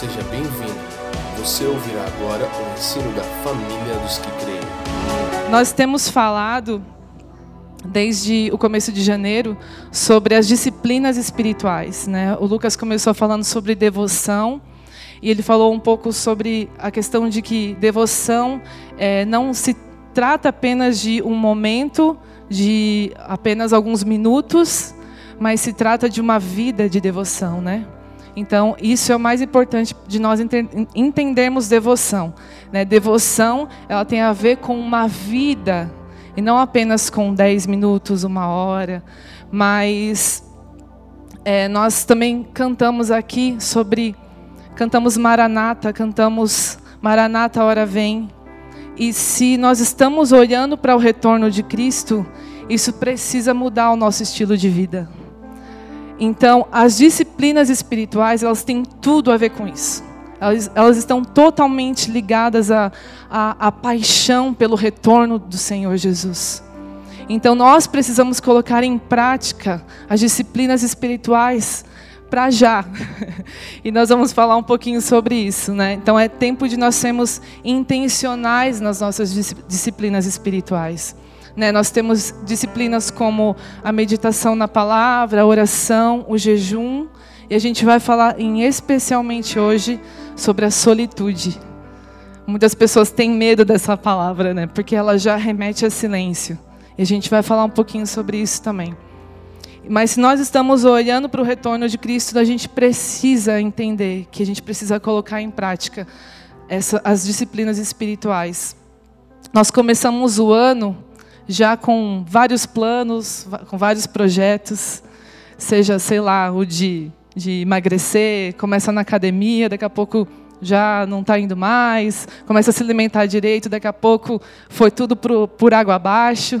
seja bem-vindo. Você ouvirá agora o ensino da família dos que creem. Nós temos falado desde o começo de janeiro sobre as disciplinas espirituais, né? O Lucas começou falando sobre devoção e ele falou um pouco sobre a questão de que devoção é, não se trata apenas de um momento, de apenas alguns minutos, mas se trata de uma vida de devoção, né? Então, isso é o mais importante de nós entendermos devoção. Né? Devoção, ela tem a ver com uma vida, e não apenas com 10 minutos, uma hora, mas é, nós também cantamos aqui sobre, cantamos Maranata, cantamos Maranata, hora vem. E se nós estamos olhando para o retorno de Cristo, isso precisa mudar o nosso estilo de vida. Então, as disciplinas espirituais, elas têm tudo a ver com isso. Elas, elas estão totalmente ligadas à, à, paixão pelo retorno do Senhor Jesus. Então, nós precisamos colocar em prática as disciplinas espirituais para já. e nós vamos falar um pouquinho sobre isso, né? Então é tempo de nós sermos intencionais nas nossas disciplinas espirituais. Né? Nós temos disciplinas como a meditação na palavra, a oração, o jejum, e a gente vai falar em especialmente hoje sobre a solitude. Muitas pessoas têm medo dessa palavra, né? Porque ela já remete a silêncio. E a gente vai falar um pouquinho sobre isso também. Mas se nós estamos olhando para o retorno de Cristo, a gente precisa entender que a gente precisa colocar em prática essa, as disciplinas espirituais. Nós começamos o ano já com vários planos, com vários projetos, seja, sei lá, o de, de emagrecer, começa na academia, daqui a pouco já não está indo mais, começa a se alimentar direito, daqui a pouco foi tudo por, por água abaixo.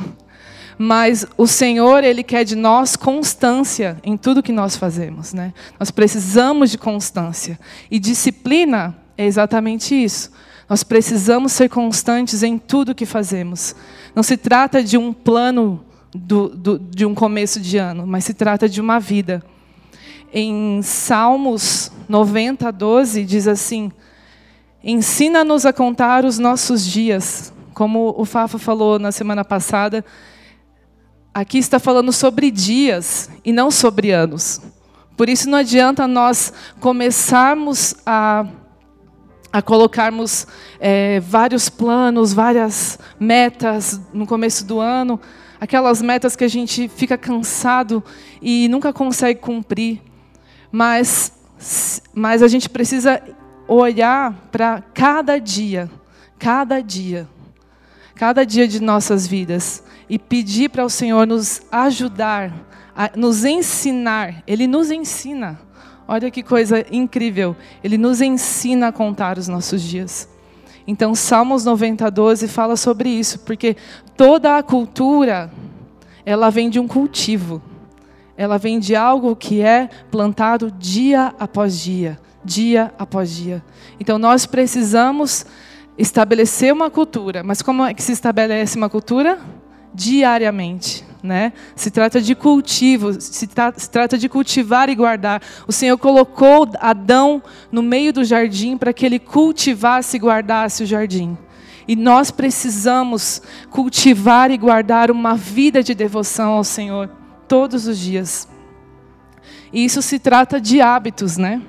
Mas o Senhor, Ele quer de nós constância em tudo que nós fazemos. Né? Nós precisamos de constância. E disciplina é exatamente isso. Nós precisamos ser constantes em tudo que fazemos. Não se trata de um plano do, do, de um começo de ano, mas se trata de uma vida. Em Salmos 90, 12, diz assim: Ensina-nos a contar os nossos dias. Como o Fafa falou na semana passada, aqui está falando sobre dias e não sobre anos. Por isso não adianta nós começarmos a a colocarmos é, vários planos, várias metas no começo do ano, aquelas metas que a gente fica cansado e nunca consegue cumprir, mas, mas a gente precisa olhar para cada dia, cada dia, cada dia de nossas vidas e pedir para o Senhor nos ajudar, nos ensinar. Ele nos ensina Olha que coisa incrível. Ele nos ensina a contar os nossos dias. Então, Salmos 90, 12 fala sobre isso, porque toda a cultura, ela vem de um cultivo. Ela vem de algo que é plantado dia após dia, dia após dia. Então, nós precisamos estabelecer uma cultura. Mas como é que se estabelece uma cultura? Diariamente. Né? Se trata de cultivo, se, tra se, trata de cultivar e guardar. O Senhor colocou Adão no meio do jardim para que ele cultivasse e guardasse o jardim. E nós precisamos cultivar e guardar uma vida de devoção ao Senhor todos os dias. E isso se trata de hábitos, né?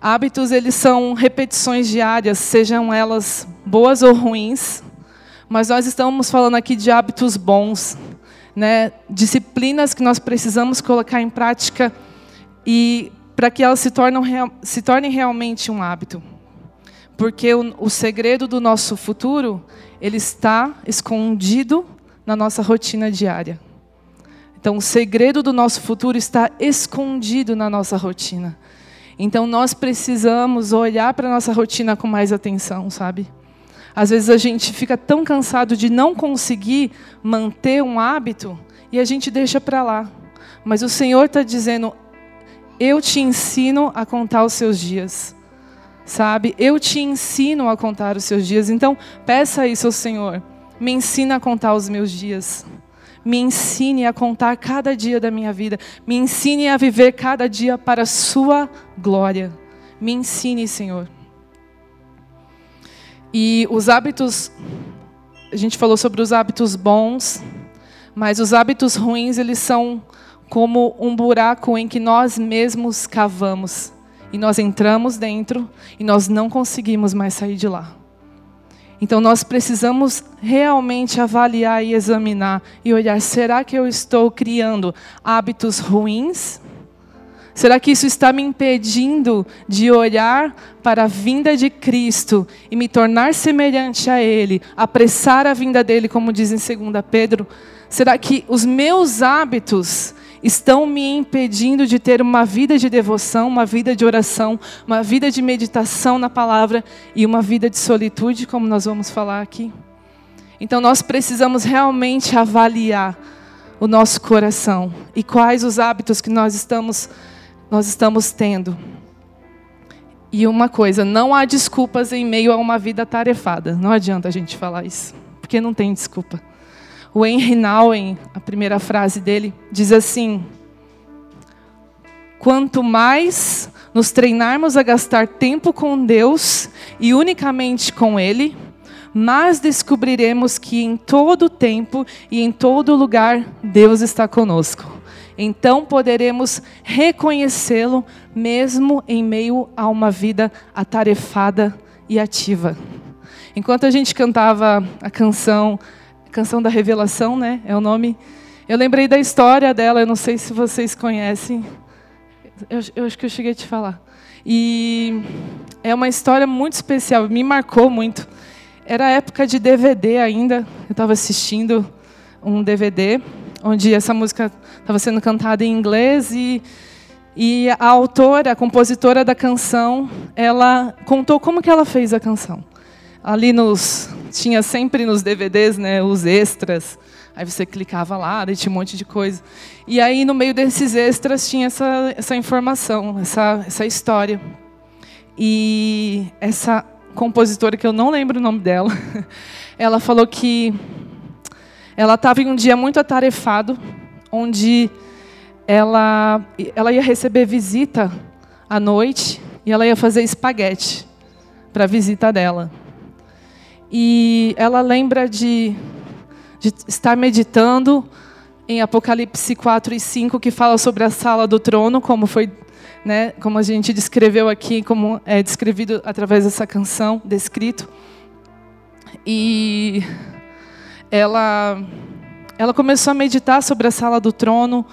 Hábitos eles são repetições diárias, sejam elas boas ou ruins, mas nós estamos falando aqui de hábitos bons né, disciplinas que nós precisamos colocar em prática e para que elas se, se tornem realmente um hábito. Porque o, o segredo do nosso futuro, ele está escondido na nossa rotina diária. Então, o segredo do nosso futuro está escondido na nossa rotina. Então, nós precisamos olhar para a nossa rotina com mais atenção, sabe? Às vezes a gente fica tão cansado de não conseguir manter um hábito e a gente deixa para lá. Mas o Senhor está dizendo: eu te ensino a contar os seus dias. Sabe? Eu te ensino a contar os seus dias. Então, peça isso ao Senhor. Me ensina a contar os meus dias. Me ensine a contar cada dia da minha vida. Me ensine a viver cada dia para a sua glória. Me ensine, Senhor. E os hábitos, a gente falou sobre os hábitos bons, mas os hábitos ruins, eles são como um buraco em que nós mesmos cavamos. E nós entramos dentro e nós não conseguimos mais sair de lá. Então nós precisamos realmente avaliar e examinar e olhar: será que eu estou criando hábitos ruins? Será que isso está me impedindo de olhar para a vinda de Cristo e me tornar semelhante a Ele, apressar a vinda dele, como diz em 2 Pedro? Será que os meus hábitos estão me impedindo de ter uma vida de devoção, uma vida de oração, uma vida de meditação na palavra e uma vida de solitude, como nós vamos falar aqui? Então nós precisamos realmente avaliar o nosso coração e quais os hábitos que nós estamos nós estamos tendo. E uma coisa, não há desculpas em meio a uma vida tarefada. Não adianta a gente falar isso, porque não tem desculpa. O Henry Nouwen, a primeira frase dele, diz assim: Quanto mais nos treinarmos a gastar tempo com Deus e unicamente com Ele, mais descobriremos que em todo tempo e em todo lugar Deus está conosco. Então poderemos reconhecê-lo mesmo em meio a uma vida atarefada e ativa. Enquanto a gente cantava a canção, canção da revelação, né? É o nome. Eu lembrei da história dela, eu não sei se vocês conhecem. Eu, eu acho que eu cheguei a te falar. E é uma história muito especial, me marcou muito. Era época de DVD ainda, eu estava assistindo um DVD onde essa música estava sendo cantada em inglês e, e a autora, a compositora da canção, ela contou como que ela fez a canção. Ali nos tinha sempre nos DVDs, né, os extras. Aí você clicava lá, tinha um monte de coisa. E aí no meio desses extras tinha essa essa informação, essa essa história. E essa compositora que eu não lembro o nome dela, ela falou que ela estava em um dia muito atarefado, onde ela, ela ia receber visita à noite e ela ia fazer espaguete para a visita dela. E ela lembra de, de estar meditando em Apocalipse 4 e 5, que fala sobre a sala do trono, como foi, né, como a gente descreveu aqui, como é descrevido através dessa canção, descrito. E ela, ela começou a meditar sobre a sala do trono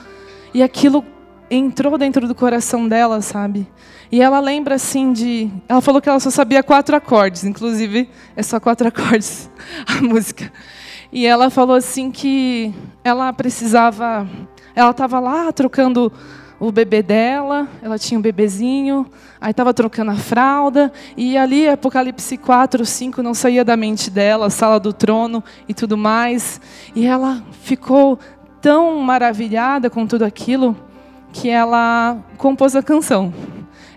e aquilo entrou dentro do coração dela, sabe? E ela lembra assim de. Ela falou que ela só sabia quatro acordes, inclusive é só quatro acordes a música. E ela falou assim que ela precisava. Ela estava lá trocando o bebê dela, ela tinha um bebezinho, aí estava trocando a fralda, e ali Apocalipse 4, 5 não saía da mente dela, sala do trono e tudo mais. E ela ficou tão maravilhada com tudo aquilo que ela compôs a canção.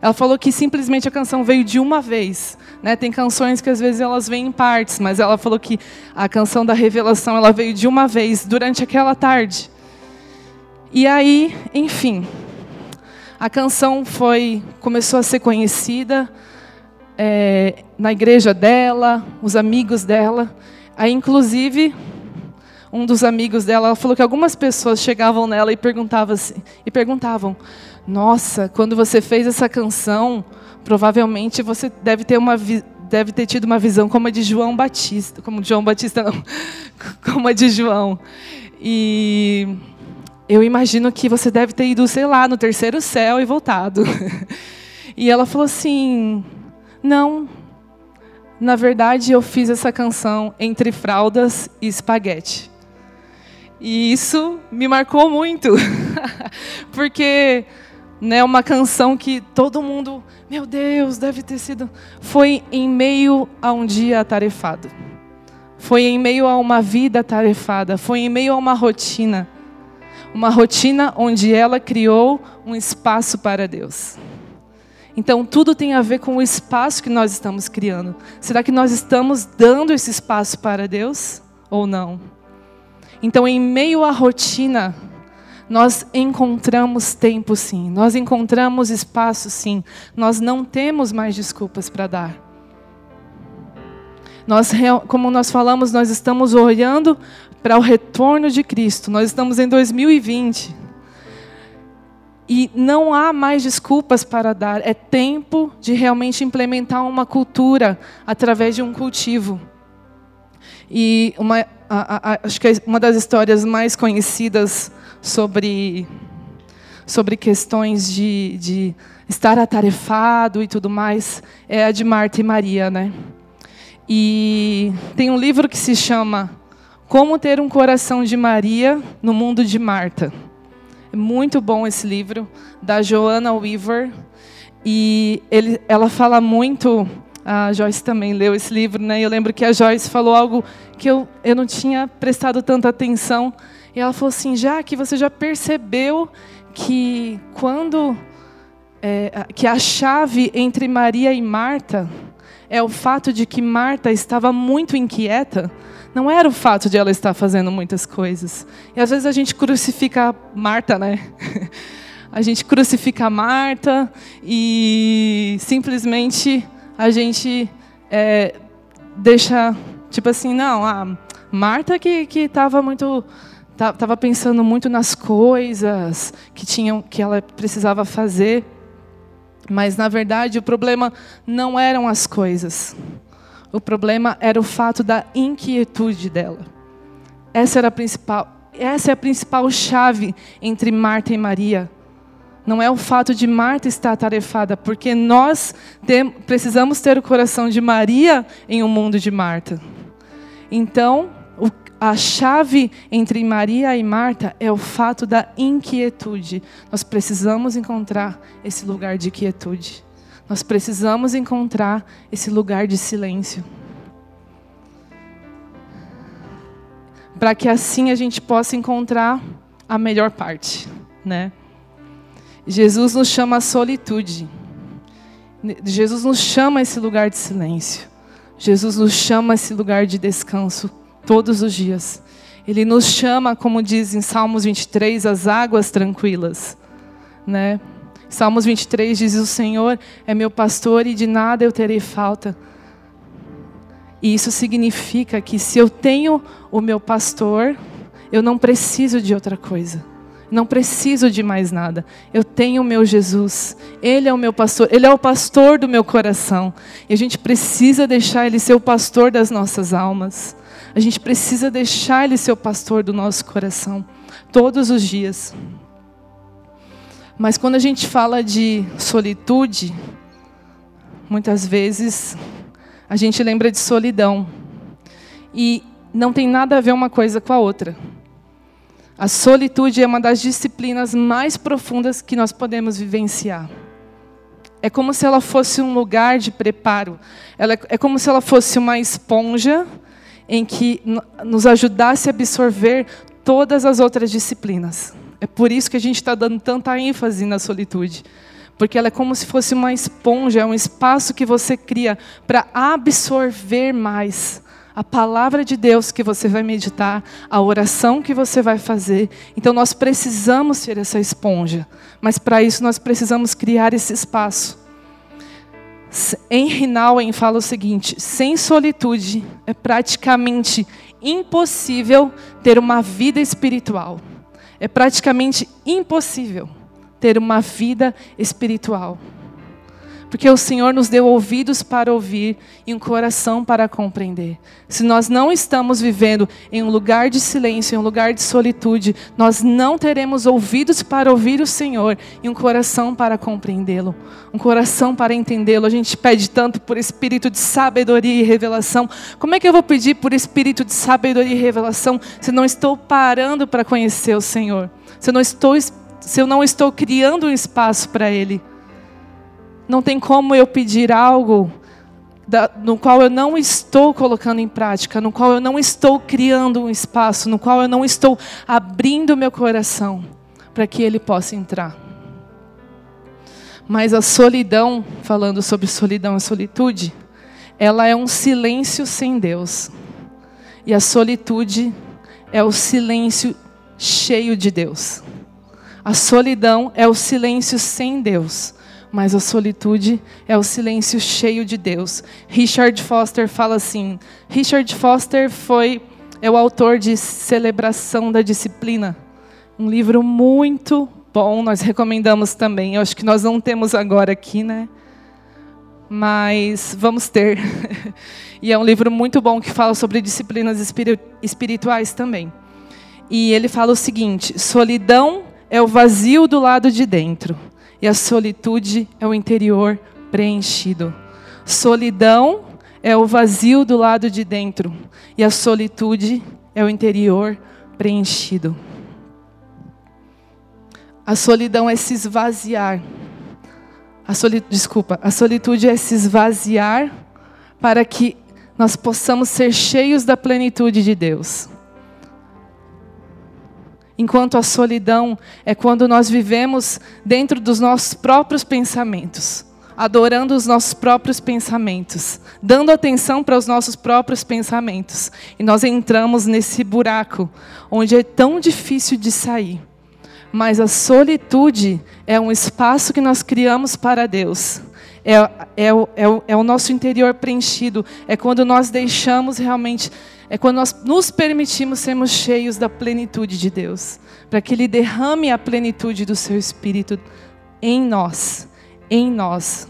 Ela falou que simplesmente a canção veio de uma vez. Né? Tem canções que às vezes elas vêm em partes, mas ela falou que a canção da revelação ela veio de uma vez durante aquela tarde. E aí, enfim, a canção foi começou a ser conhecida é, na igreja dela, os amigos dela. Aí, inclusive, um dos amigos dela falou que algumas pessoas chegavam nela e perguntavam, assim, e perguntavam: Nossa, quando você fez essa canção, provavelmente você deve ter uma deve ter tido uma visão como a de João Batista, como João Batista não, como a de João. E eu imagino que você deve ter ido, sei lá, no terceiro céu e voltado. e ela falou assim: Não, na verdade eu fiz essa canção entre fraldas e espaguete. E isso me marcou muito, porque né, uma canção que todo mundo, meu Deus, deve ter sido, foi em meio a um dia atarefado, foi em meio a uma vida atarefada, foi em meio a uma rotina uma rotina onde ela criou um espaço para Deus. Então, tudo tem a ver com o espaço que nós estamos criando. Será que nós estamos dando esse espaço para Deus ou não? Então, em meio à rotina, nós encontramos tempo sim, nós encontramos espaço sim, nós não temos mais desculpas para dar. Nós, como nós falamos, nós estamos olhando para o retorno de Cristo, nós estamos em 2020. E não há mais desculpas para dar, é tempo de realmente implementar uma cultura através de um cultivo. E uma, a, a, acho que uma das histórias mais conhecidas sobre, sobre questões de, de estar atarefado e tudo mais é a de Marta e Maria, né? E tem um livro que se chama Como ter um coração de Maria no mundo de Marta. É muito bom esse livro da Joanna Weaver e ele, ela fala muito a Joyce também leu esse livro, né? Eu lembro que a Joyce falou algo que eu, eu não tinha prestado tanta atenção. E ela falou assim: já que você já percebeu que quando é, que a chave entre Maria e Marta é o fato de que Marta estava muito inquieta, não era o fato de ela estar fazendo muitas coisas. E às vezes a gente crucifica Marta, né? A gente crucifica Marta e simplesmente a gente é, deixa, tipo assim, não, a Marta que estava muito estava pensando muito nas coisas que tinham que ela precisava fazer, mas na verdade o problema não eram as coisas. O problema era o fato da inquietude dela. Essa era a principal, essa é a principal chave entre Marta e Maria. Não é o fato de Marta estar atarefada, porque nós tem, precisamos ter o coração de Maria em um mundo de Marta. Então, o, a chave entre Maria e Marta é o fato da inquietude. Nós precisamos encontrar esse lugar de quietude. Nós precisamos encontrar esse lugar de silêncio. Para que assim a gente possa encontrar a melhor parte, né? Jesus nos chama à solitude. Jesus nos chama a esse lugar de silêncio. Jesus nos chama a esse lugar de descanso todos os dias. Ele nos chama, como diz em Salmos 23, as águas tranquilas, né? Salmos 23 diz: "O Senhor é meu pastor e de nada eu terei falta". E isso significa que se eu tenho o meu pastor, eu não preciso de outra coisa. Não preciso de mais nada. Eu tenho o meu Jesus. Ele é o meu pastor. Ele é o pastor do meu coração. E a gente precisa deixar Ele ser o pastor das nossas almas. A gente precisa deixar Ele ser o pastor do nosso coração. Todos os dias. Mas quando a gente fala de solitude, muitas vezes a gente lembra de solidão. E não tem nada a ver uma coisa com a outra. A solitude é uma das disciplinas mais profundas que nós podemos vivenciar. É como se ela fosse um lugar de preparo. Ela é como se ela fosse uma esponja em que nos ajudasse a absorver todas as outras disciplinas. É por isso que a gente está dando tanta ênfase na solitude. Porque ela é como se fosse uma esponja, é um espaço que você cria para absorver mais a palavra de Deus que você vai meditar, a oração que você vai fazer. Então nós precisamos ser essa esponja, mas para isso nós precisamos criar esse espaço. Henry Nouwen fala o seguinte: sem solitude é praticamente impossível ter uma vida espiritual. É praticamente impossível ter uma vida espiritual. Porque o Senhor nos deu ouvidos para ouvir e um coração para compreender. Se nós não estamos vivendo em um lugar de silêncio, em um lugar de solitude, nós não teremos ouvidos para ouvir o Senhor e um coração para compreendê-lo, um coração para entendê-lo. A gente pede tanto por espírito de sabedoria e revelação. Como é que eu vou pedir por espírito de sabedoria e revelação se não estou parando para conhecer o Senhor? Se eu não estou, se eu não estou criando um espaço para Ele? Não tem como eu pedir algo da, no qual eu não estou colocando em prática, no qual eu não estou criando um espaço, no qual eu não estou abrindo meu coração para que ele possa entrar. Mas a solidão, falando sobre solidão e solitude, ela é um silêncio sem Deus. E a solitude é o silêncio cheio de Deus. A solidão é o silêncio sem Deus, mas a solitude é o silêncio cheio de Deus. Richard Foster fala assim: Richard Foster foi é o autor de Celebração da Disciplina, um livro muito bom, nós recomendamos também. Eu acho que nós não temos agora aqui, né? Mas vamos ter. e é um livro muito bom que fala sobre disciplinas espirituais também. E ele fala o seguinte: solidão é o vazio do lado de dentro, e a solitude é o interior preenchido. Solidão é o vazio do lado de dentro, e a solitude é o interior preenchido. A solidão é se esvaziar. A soli... Desculpa, a solitude é se esvaziar para que nós possamos ser cheios da plenitude de Deus. Enquanto a solidão é quando nós vivemos dentro dos nossos próprios pensamentos, adorando os nossos próprios pensamentos, dando atenção para os nossos próprios pensamentos. E nós entramos nesse buraco onde é tão difícil de sair. Mas a solitude é um espaço que nós criamos para Deus. É, é, é, é o nosso interior preenchido. É quando nós deixamos realmente é quando nós nos permitimos sermos cheios da plenitude de Deus, para que Ele derrame a plenitude do Seu Espírito em nós, em nós.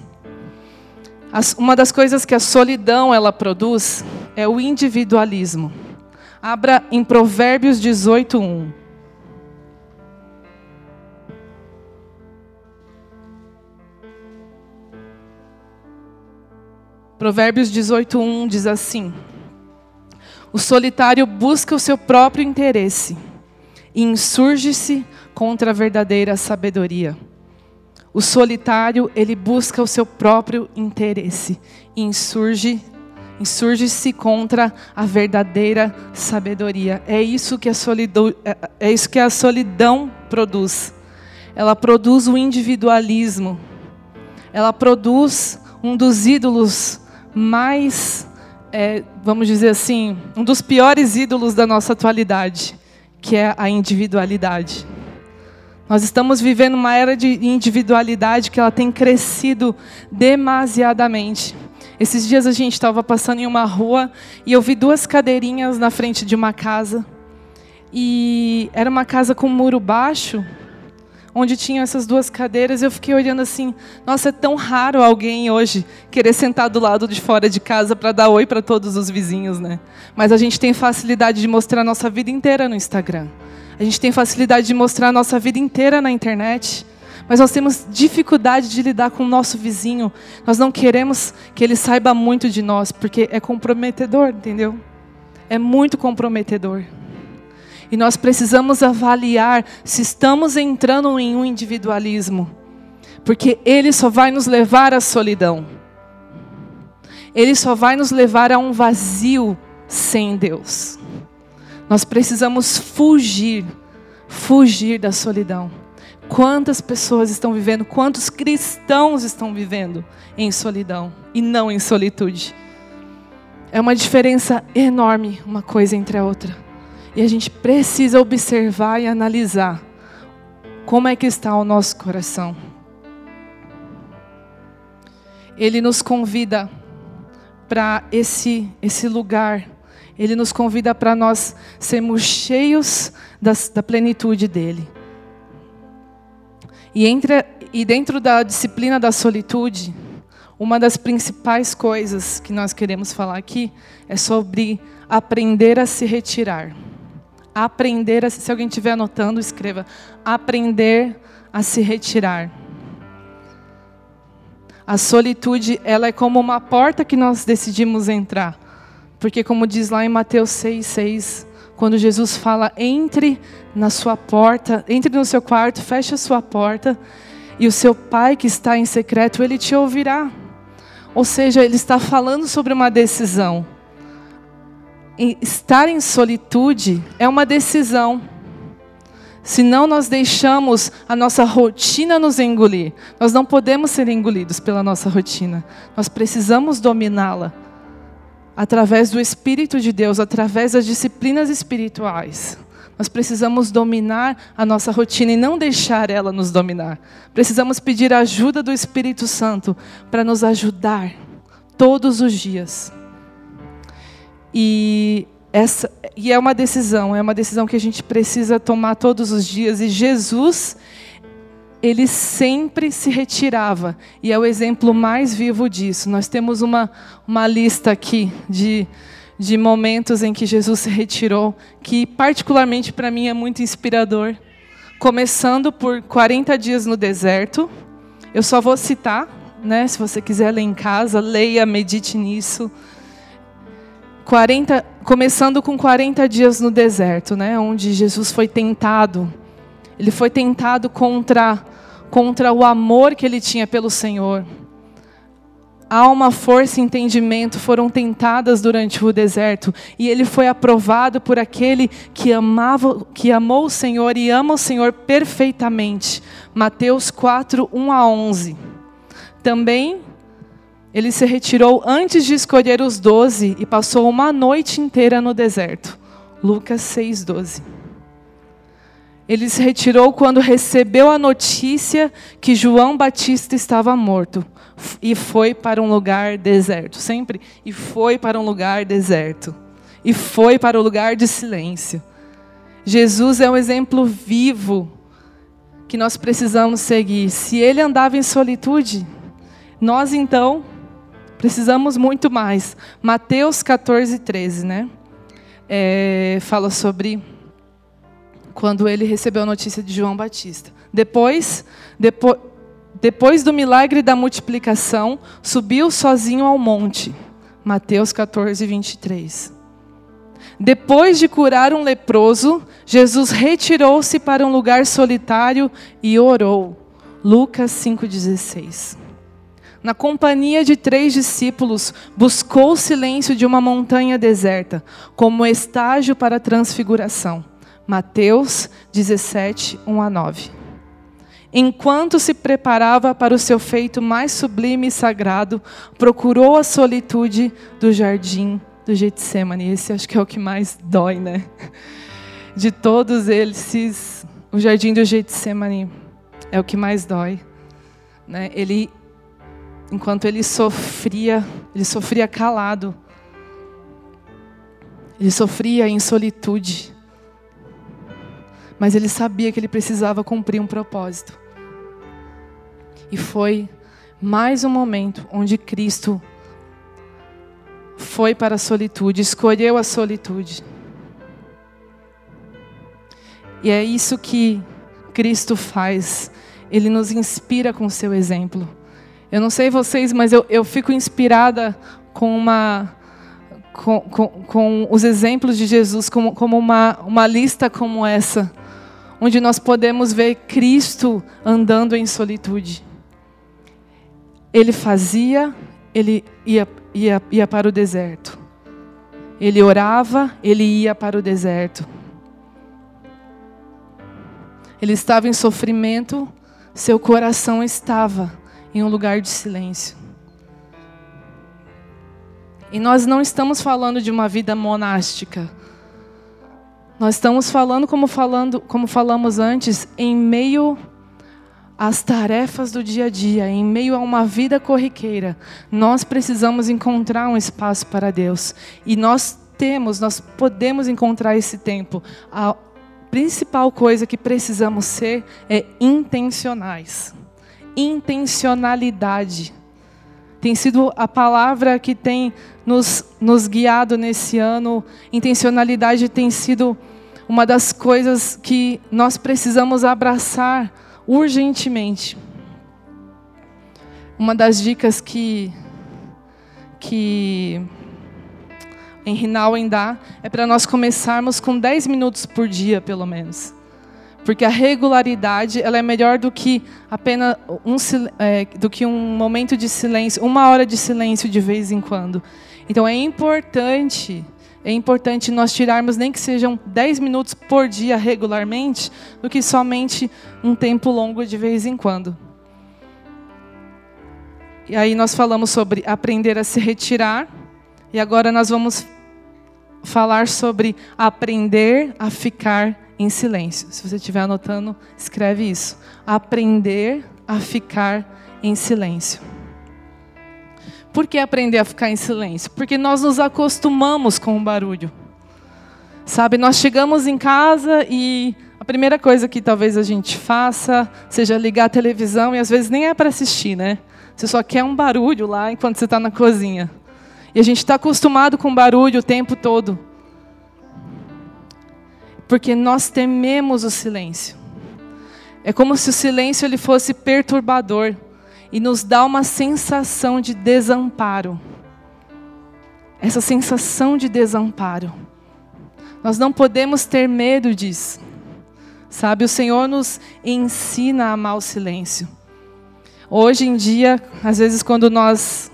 As, uma das coisas que a solidão ela produz é o individualismo. Abra em Provérbios 18, 1. Provérbios 18, 1 diz assim. O solitário busca o seu próprio interesse e insurge-se contra a verdadeira sabedoria. O solitário, ele busca o seu próprio interesse e insurge insurge-se contra a verdadeira sabedoria. É isso que a solidão, é, é isso que a solidão produz. Ela produz o individualismo. Ela produz um dos ídolos mais é, vamos dizer assim, um dos piores ídolos da nossa atualidade, que é a individualidade. Nós estamos vivendo uma era de individualidade que ela tem crescido demasiadamente. Esses dias a gente estava passando em uma rua e eu vi duas cadeirinhas na frente de uma casa. E era uma casa com um muro baixo onde tinham essas duas cadeiras, eu fiquei olhando assim, nossa, é tão raro alguém hoje querer sentar do lado de fora de casa para dar oi para todos os vizinhos, né? Mas a gente tem facilidade de mostrar a nossa vida inteira no Instagram. A gente tem facilidade de mostrar a nossa vida inteira na internet. Mas nós temos dificuldade de lidar com o nosso vizinho. Nós não queremos que ele saiba muito de nós, porque é comprometedor, entendeu? É muito comprometedor. E nós precisamos avaliar se estamos entrando em um individualismo, porque ele só vai nos levar à solidão. Ele só vai nos levar a um vazio sem Deus. Nós precisamos fugir, fugir da solidão. Quantas pessoas estão vivendo, quantos cristãos estão vivendo em solidão e não em solitude? É uma diferença enorme uma coisa entre a outra. E a gente precisa observar e analisar como é que está o nosso coração. Ele nos convida para esse esse lugar. Ele nos convida para nós sermos cheios das, da plenitude dele. E, entre, e dentro da disciplina da solitude, uma das principais coisas que nós queremos falar aqui é sobre aprender a se retirar aprender a, se alguém estiver anotando, escreva, aprender a se retirar. A solitude, ela é como uma porta que nós decidimos entrar. Porque como diz lá em Mateus 6:6, quando Jesus fala: "Entre na sua porta, entre no seu quarto, feche a sua porta, e o seu Pai que está em secreto, ele te ouvirá." Ou seja, ele está falando sobre uma decisão estar em solitude é uma decisão. Senão nós deixamos a nossa rotina nos engolir. Nós não podemos ser engolidos pela nossa rotina. Nós precisamos dominá-la através do Espírito de Deus, através das disciplinas espirituais. Nós precisamos dominar a nossa rotina e não deixar ela nos dominar. Precisamos pedir a ajuda do Espírito Santo para nos ajudar todos os dias. E essa e é uma decisão, é uma decisão que a gente precisa tomar todos os dias e Jesus ele sempre se retirava e é o exemplo mais vivo disso. Nós temos uma uma lista aqui de de momentos em que Jesus se retirou, que particularmente para mim é muito inspirador. Começando por 40 dias no deserto. Eu só vou citar, né? Se você quiser ler em casa, leia, medite nisso. 40, começando com 40 dias no deserto, né? Onde Jesus foi tentado. Ele foi tentado contra contra o amor que ele tinha pelo Senhor alma, força e entendimento foram tentadas durante o deserto, e ele foi aprovado por aquele que amava, que amou o Senhor e ama o Senhor perfeitamente. Mateus 4, 1 a 11. Também ele se retirou antes de escolher os doze e passou uma noite inteira no deserto. Lucas 6, 12. Ele se retirou quando recebeu a notícia que João Batista estava morto e foi para um lugar deserto. Sempre. E foi para um lugar deserto. E foi para o lugar de silêncio. Jesus é um exemplo vivo que nós precisamos seguir. Se ele andava em solitude, nós então precisamos muito mais. Mateus 14, 13, né? É, fala sobre quando ele recebeu a notícia de João Batista. Depois, depois depois do milagre da multiplicação, subiu sozinho ao monte. Mateus 14, 23. Depois de curar um leproso, Jesus retirou-se para um lugar solitário e orou. Lucas 5,16. Na companhia de três discípulos, buscou o silêncio de uma montanha deserta, como estágio para a transfiguração. Mateus 17, 1 a 9 enquanto se preparava para o seu feito mais sublime e sagrado, procurou a solitude do jardim do Getsemane. Esse acho que é o que mais dói, né? De todos eles, o jardim do Getsemane é o que mais dói, né? Ele enquanto ele sofria, ele sofria calado. Ele sofria em solitude. Mas ele sabia que ele precisava cumprir um propósito. E foi mais um momento onde Cristo foi para a solitude, escolheu a solitude. E é isso que Cristo faz. Ele nos inspira com o seu exemplo. Eu não sei vocês, mas eu, eu fico inspirada com uma. Com, com, com os exemplos de Jesus, como, como uma, uma lista como essa, onde nós podemos ver Cristo andando em solitude ele fazia, ele ia, ia, ia para o deserto. Ele orava, ele ia para o deserto. Ele estava em sofrimento, seu coração estava em um lugar de silêncio. E nós não estamos falando de uma vida monástica. Nós estamos falando como falando, como falamos antes, em meio as tarefas do dia a dia, em meio a uma vida corriqueira, nós precisamos encontrar um espaço para Deus. E nós temos, nós podemos encontrar esse tempo. A principal coisa que precisamos ser é intencionais. Intencionalidade. Tem sido a palavra que tem nos, nos guiado nesse ano. Intencionalidade tem sido uma das coisas que nós precisamos abraçar urgentemente. Uma das dicas que que em dá é para nós começarmos com 10 minutos por dia, pelo menos. Porque a regularidade ela é melhor do que apenas um, é, do que um momento de silêncio, uma hora de silêncio de vez em quando. Então é importante é importante nós tirarmos nem que sejam 10 minutos por dia regularmente, do que somente um tempo longo de vez em quando. E aí nós falamos sobre aprender a se retirar, e agora nós vamos falar sobre aprender a ficar em silêncio. Se você estiver anotando, escreve isso. Aprender a ficar em silêncio. Por que aprender a ficar em silêncio? Porque nós nos acostumamos com o barulho. Sabe, nós chegamos em casa e a primeira coisa que talvez a gente faça seja ligar a televisão e às vezes nem é para assistir, né? Você só quer um barulho lá enquanto você está na cozinha. E a gente está acostumado com barulho o tempo todo. Porque nós tememos o silêncio. É como se o silêncio ele fosse perturbador e nos dá uma sensação de desamparo. Essa sensação de desamparo. Nós não podemos ter medo disso. Sabe, o Senhor nos ensina a amar o silêncio. Hoje em dia, às vezes quando nós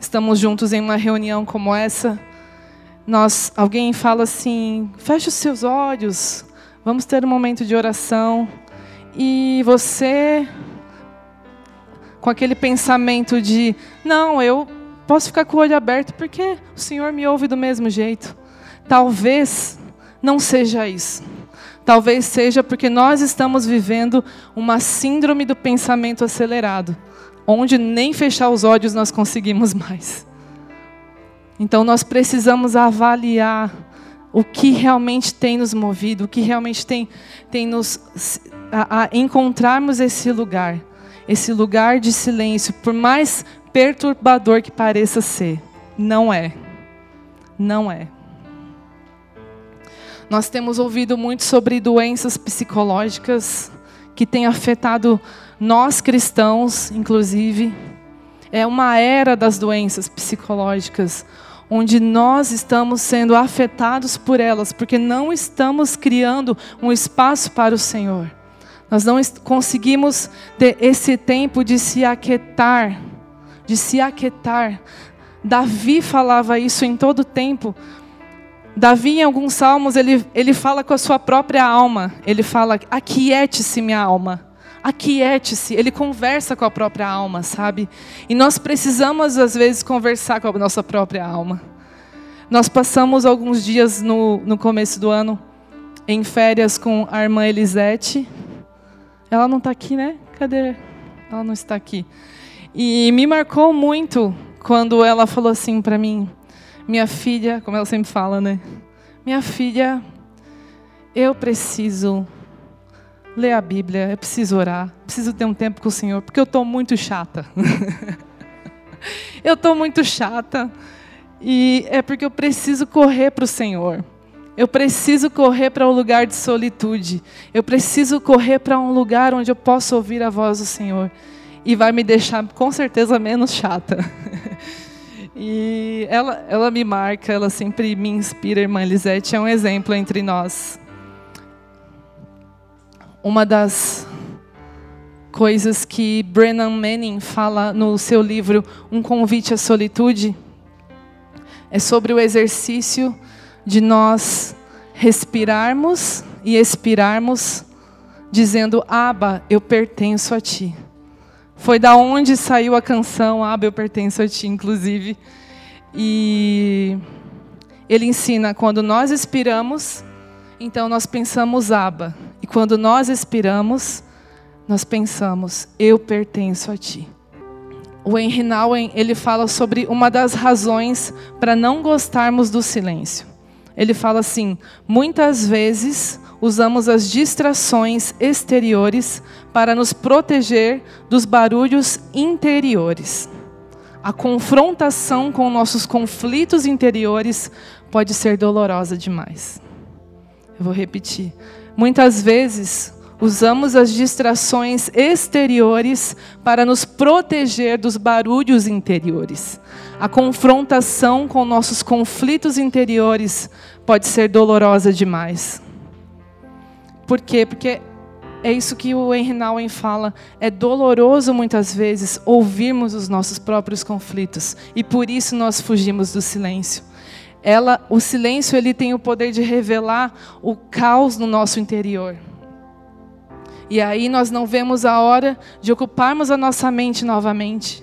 estamos juntos em uma reunião como essa, nós alguém fala assim: "Feche os seus olhos, vamos ter um momento de oração". E você com aquele pensamento de: "Não, eu posso ficar com o olho aberto porque o Senhor me ouve do mesmo jeito". Talvez não seja isso. Talvez seja porque nós estamos vivendo uma síndrome do pensamento acelerado, onde nem fechar os olhos nós conseguimos mais. Então nós precisamos avaliar o que realmente tem nos movido, o que realmente tem, tem nos a, a encontrarmos esse lugar, esse lugar de silêncio, por mais perturbador que pareça ser, não é. Não é. Nós temos ouvido muito sobre doenças psicológicas que têm afetado nós cristãos, inclusive. É uma era das doenças psicológicas, onde nós estamos sendo afetados por elas, porque não estamos criando um espaço para o Senhor. Nós não conseguimos ter esse tempo de se aquietar, de se aquietar. Davi falava isso em todo tempo, Davi, em alguns salmos, ele, ele fala com a sua própria alma. Ele fala: Aquiete-se, minha alma. Aquiete-se. Ele conversa com a própria alma, sabe? E nós precisamos, às vezes, conversar com a nossa própria alma. Nós passamos alguns dias no, no começo do ano em férias com a irmã Elisete. Ela não está aqui, né? Cadê? Ela não está aqui. E me marcou muito quando ela falou assim para mim: minha filha, como ela sempre fala, né? Minha filha, eu preciso ler a Bíblia, eu preciso orar, preciso ter um tempo com o Senhor, porque eu estou muito chata. eu estou muito chata. E é porque eu preciso correr para o Senhor. Eu preciso correr para um lugar de solitude. Eu preciso correr para um lugar onde eu possa ouvir a voz do Senhor. E vai me deixar com certeza menos chata. E ela, ela me marca, ela sempre me inspira, irmã Lisete é um exemplo entre nós. Uma das coisas que Brennan Manning fala no seu livro Um Convite à Solitude é sobre o exercício de nós respirarmos e expirarmos, dizendo: Aba, eu pertenço a ti. Foi da onde saiu a canção Abel eu pertenço a ti, inclusive. E ele ensina quando nós expiramos, então nós pensamos Aba. E quando nós expiramos, nós pensamos eu pertenço a ti. O Henry Nouwen, ele fala sobre uma das razões para não gostarmos do silêncio. Ele fala assim: muitas vezes usamos as distrações exteriores para nos proteger dos barulhos interiores. A confrontação com nossos conflitos interiores pode ser dolorosa demais. Eu vou repetir. Muitas vezes usamos as distrações exteriores para nos proteger dos barulhos interiores. A confrontação com nossos conflitos interiores pode ser dolorosa demais. Por quê? Porque é isso que o Henry Nouwen fala. É doloroso muitas vezes ouvirmos os nossos próprios conflitos e por isso nós fugimos do silêncio. Ela, o silêncio, ele tem o poder de revelar o caos no nosso interior. E aí nós não vemos a hora de ocuparmos a nossa mente novamente.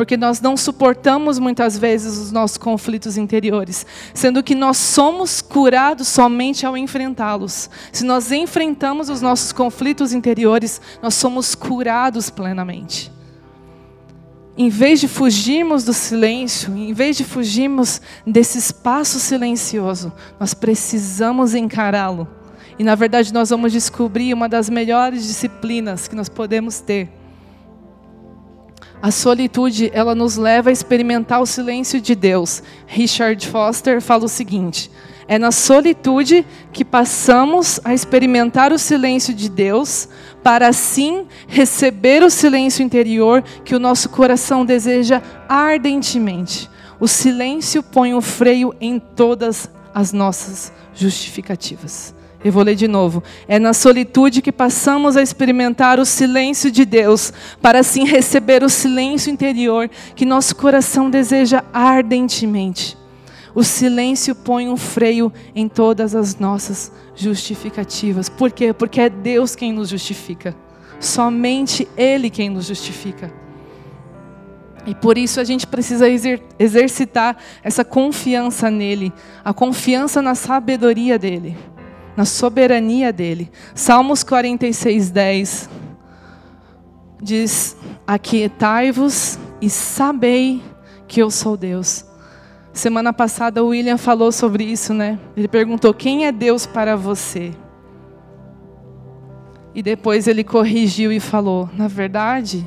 porque nós não suportamos muitas vezes os nossos conflitos interiores, sendo que nós somos curados somente ao enfrentá-los. Se nós enfrentamos os nossos conflitos interiores, nós somos curados plenamente. Em vez de fugirmos do silêncio, em vez de fugirmos desse espaço silencioso, nós precisamos encará-lo. E na verdade nós vamos descobrir uma das melhores disciplinas que nós podemos ter a solitude, ela nos leva a experimentar o silêncio de Deus. Richard Foster fala o seguinte: é na solitude que passamos a experimentar o silêncio de Deus, para assim receber o silêncio interior que o nosso coração deseja ardentemente. O silêncio põe um freio em todas as nossas justificativas. Eu vou ler de novo. É na solitude que passamos a experimentar o silêncio de Deus, para assim receber o silêncio interior que nosso coração deseja ardentemente. O silêncio põe um freio em todas as nossas justificativas. Por quê? Porque é Deus quem nos justifica. Somente Ele quem nos justifica. E por isso a gente precisa exer exercitar essa confiança nele, a confiança na sabedoria dele na soberania dele. Salmos 46, 10 diz: Aquietai-vos e sabei que eu sou Deus. Semana passada o William falou sobre isso, né? Ele perguntou: Quem é Deus para você? E depois ele corrigiu e falou: Na verdade,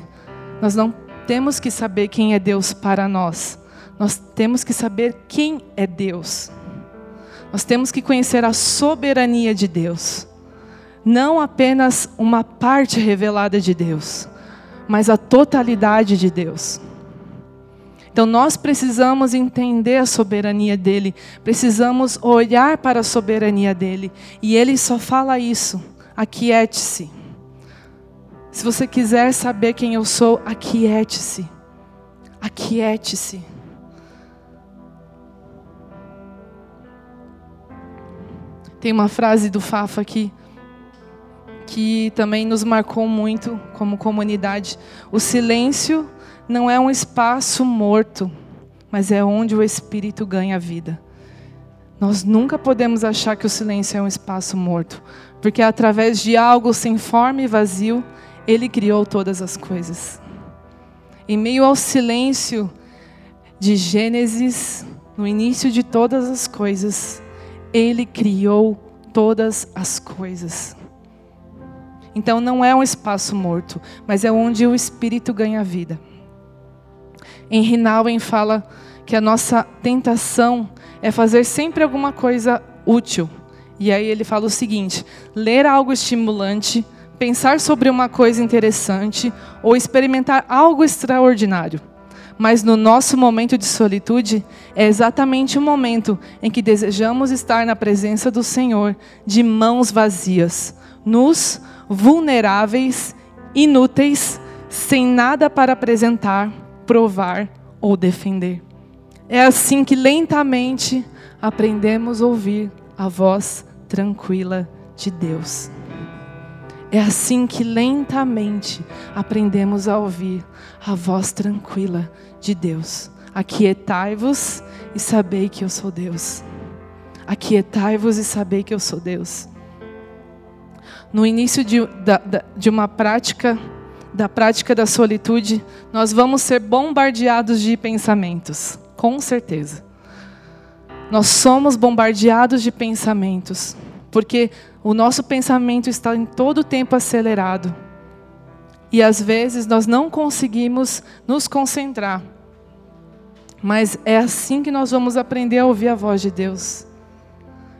nós não temos que saber quem é Deus para nós. Nós temos que saber quem é Deus. Nós temos que conhecer a soberania de Deus. Não apenas uma parte revelada de Deus, mas a totalidade de Deus. Então nós precisamos entender a soberania dele, precisamos olhar para a soberania dele, e ele só fala isso: aquiete-se. Se você quiser saber quem eu sou, aquiete-se. Aquiete-se. Tem uma frase do Fafa aqui que também nos marcou muito como comunidade. O silêncio não é um espaço morto, mas é onde o espírito ganha vida. Nós nunca podemos achar que o silêncio é um espaço morto, porque através de algo sem forma e vazio, ele criou todas as coisas. Em meio ao silêncio de Gênesis, no início de todas as coisas, ele criou todas as coisas. Então não é um espaço morto, mas é onde o espírito ganha vida. Em Rinalwen fala que a nossa tentação é fazer sempre alguma coisa útil. E aí ele fala o seguinte: ler algo estimulante, pensar sobre uma coisa interessante ou experimentar algo extraordinário. Mas no nosso momento de solitude, é exatamente o momento em que desejamos estar na presença do Senhor, de mãos vazias, nus, vulneráveis, inúteis, sem nada para apresentar, provar ou defender. É assim que lentamente aprendemos a ouvir a voz tranquila de Deus. É assim que lentamente aprendemos a ouvir a voz tranquila de Deus. Aquietai-vos e sabei que eu sou Deus. Aquietai-vos e sabei que eu sou Deus. No início de, da, de uma prática, da prática da solitude, nós vamos ser bombardeados de pensamentos, com certeza. Nós somos bombardeados de pensamentos, porque o nosso pensamento está em todo o tempo acelerado. E às vezes nós não conseguimos nos concentrar. Mas é assim que nós vamos aprender a ouvir a voz de Deus.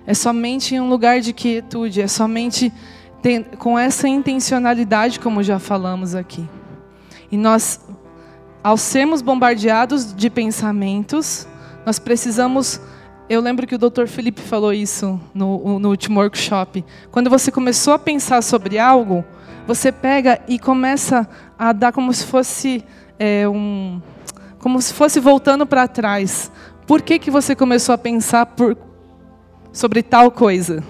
É somente em um lugar de quietude, é somente com essa intencionalidade, como já falamos aqui. E nós, ao sermos bombardeados de pensamentos, nós precisamos eu lembro que o Dr. Felipe falou isso no, no, último workshop. Quando você começou a pensar sobre algo, você pega e começa a dar como se fosse é, um, como se fosse voltando para trás. Por que que você começou a pensar por, sobre tal coisa?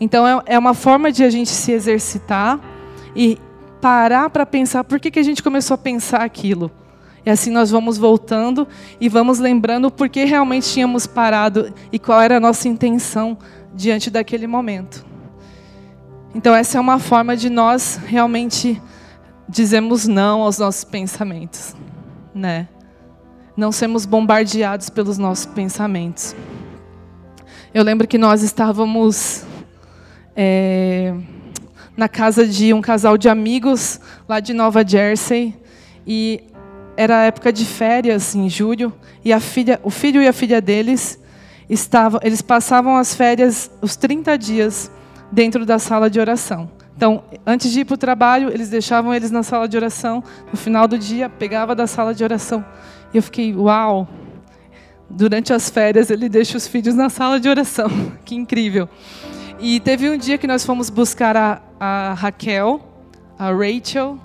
Então é, é uma forma de a gente se exercitar e parar para pensar por que que a gente começou a pensar aquilo. E assim nós vamos voltando e vamos lembrando por que realmente tínhamos parado e qual era a nossa intenção diante daquele momento. Então essa é uma forma de nós realmente dizermos não aos nossos pensamentos, né? Não sermos bombardeados pelos nossos pensamentos. Eu lembro que nós estávamos é, na casa de um casal de amigos lá de Nova Jersey e era época de férias em julho e a filha, o filho e a filha deles estavam, eles passavam as férias os 30 dias dentro da sala de oração. Então, antes de ir para o trabalho, eles deixavam eles na sala de oração. No final do dia, pegava da sala de oração. E eu fiquei, uau! Durante as férias, ele deixa os filhos na sala de oração. que incrível! E teve um dia que nós fomos buscar a, a Raquel, a Rachel,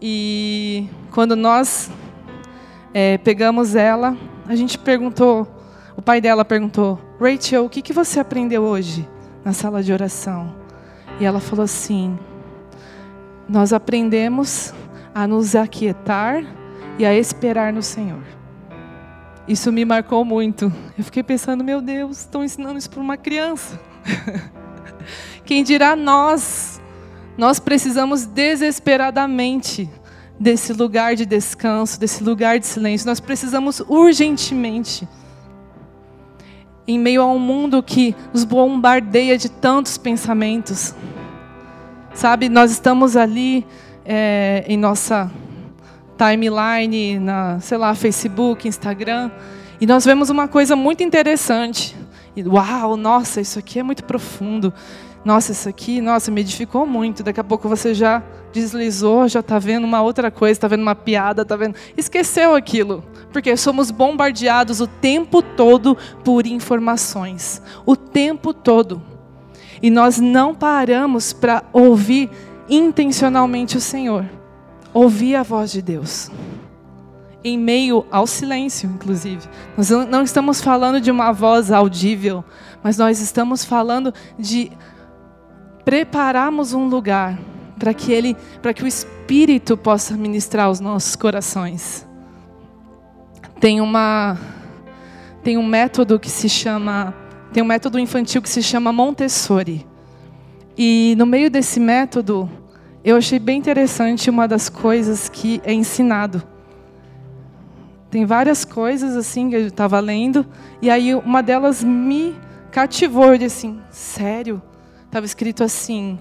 e quando nós é, pegamos ela, a gente perguntou, o pai dela perguntou, Rachel, o que, que você aprendeu hoje na sala de oração? E ela falou assim: Nós aprendemos a nos aquietar e a esperar no Senhor. Isso me marcou muito. Eu fiquei pensando, meu Deus, estão ensinando isso para uma criança. Quem dirá nós? Nós precisamos desesperadamente desse lugar de descanso, desse lugar de silêncio. Nós precisamos urgentemente. Em meio a um mundo que nos bombardeia de tantos pensamentos. Sabe, nós estamos ali é, em nossa timeline, na, sei lá, Facebook, Instagram, e nós vemos uma coisa muito interessante. E, uau, nossa, isso aqui é muito profundo nossa, isso aqui, nossa, me edificou muito. Daqui a pouco você já deslizou, já está vendo uma outra coisa, está vendo uma piada, está vendo. Esqueceu aquilo. Porque somos bombardeados o tempo todo por informações. O tempo todo. E nós não paramos para ouvir intencionalmente o Senhor. Ouvir a voz de Deus. Em meio ao silêncio, inclusive. Nós não estamos falando de uma voz audível, mas nós estamos falando de prepararmos um lugar para que ele, para que o Espírito possa ministrar os nossos corações. Tem uma tem um método que se chama tem um método infantil que se chama Montessori. E no meio desse método, eu achei bem interessante uma das coisas que é ensinado. Tem várias coisas assim que eu estava lendo, e aí uma delas me cativou. Eu disse assim: sério? Estava escrito assim: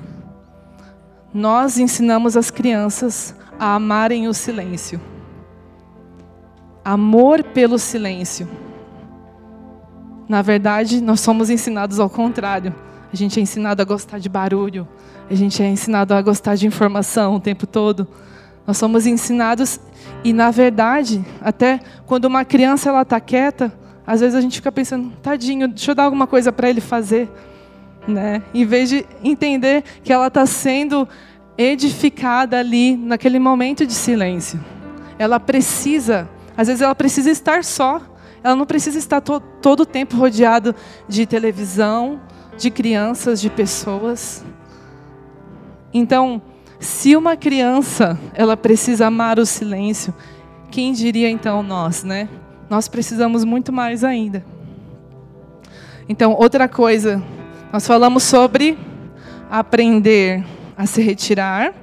Nós ensinamos as crianças a amarem o silêncio. Amor pelo silêncio. Na verdade, nós somos ensinados ao contrário. A gente é ensinado a gostar de barulho. A gente é ensinado a gostar de informação o tempo todo. Nós somos ensinados e na verdade, até quando uma criança ela está quieta, às vezes a gente fica pensando, tadinho, deixa eu dar alguma coisa para ele fazer né? Em vez de entender que ela está sendo edificada ali naquele momento de silêncio. Ela precisa, às vezes ela precisa estar só. Ela não precisa estar to todo o tempo rodeado de televisão, de crianças, de pessoas. Então, se uma criança ela precisa amar o silêncio, quem diria então nós, né? Nós precisamos muito mais ainda. Então, outra coisa nós falamos sobre aprender a se retirar,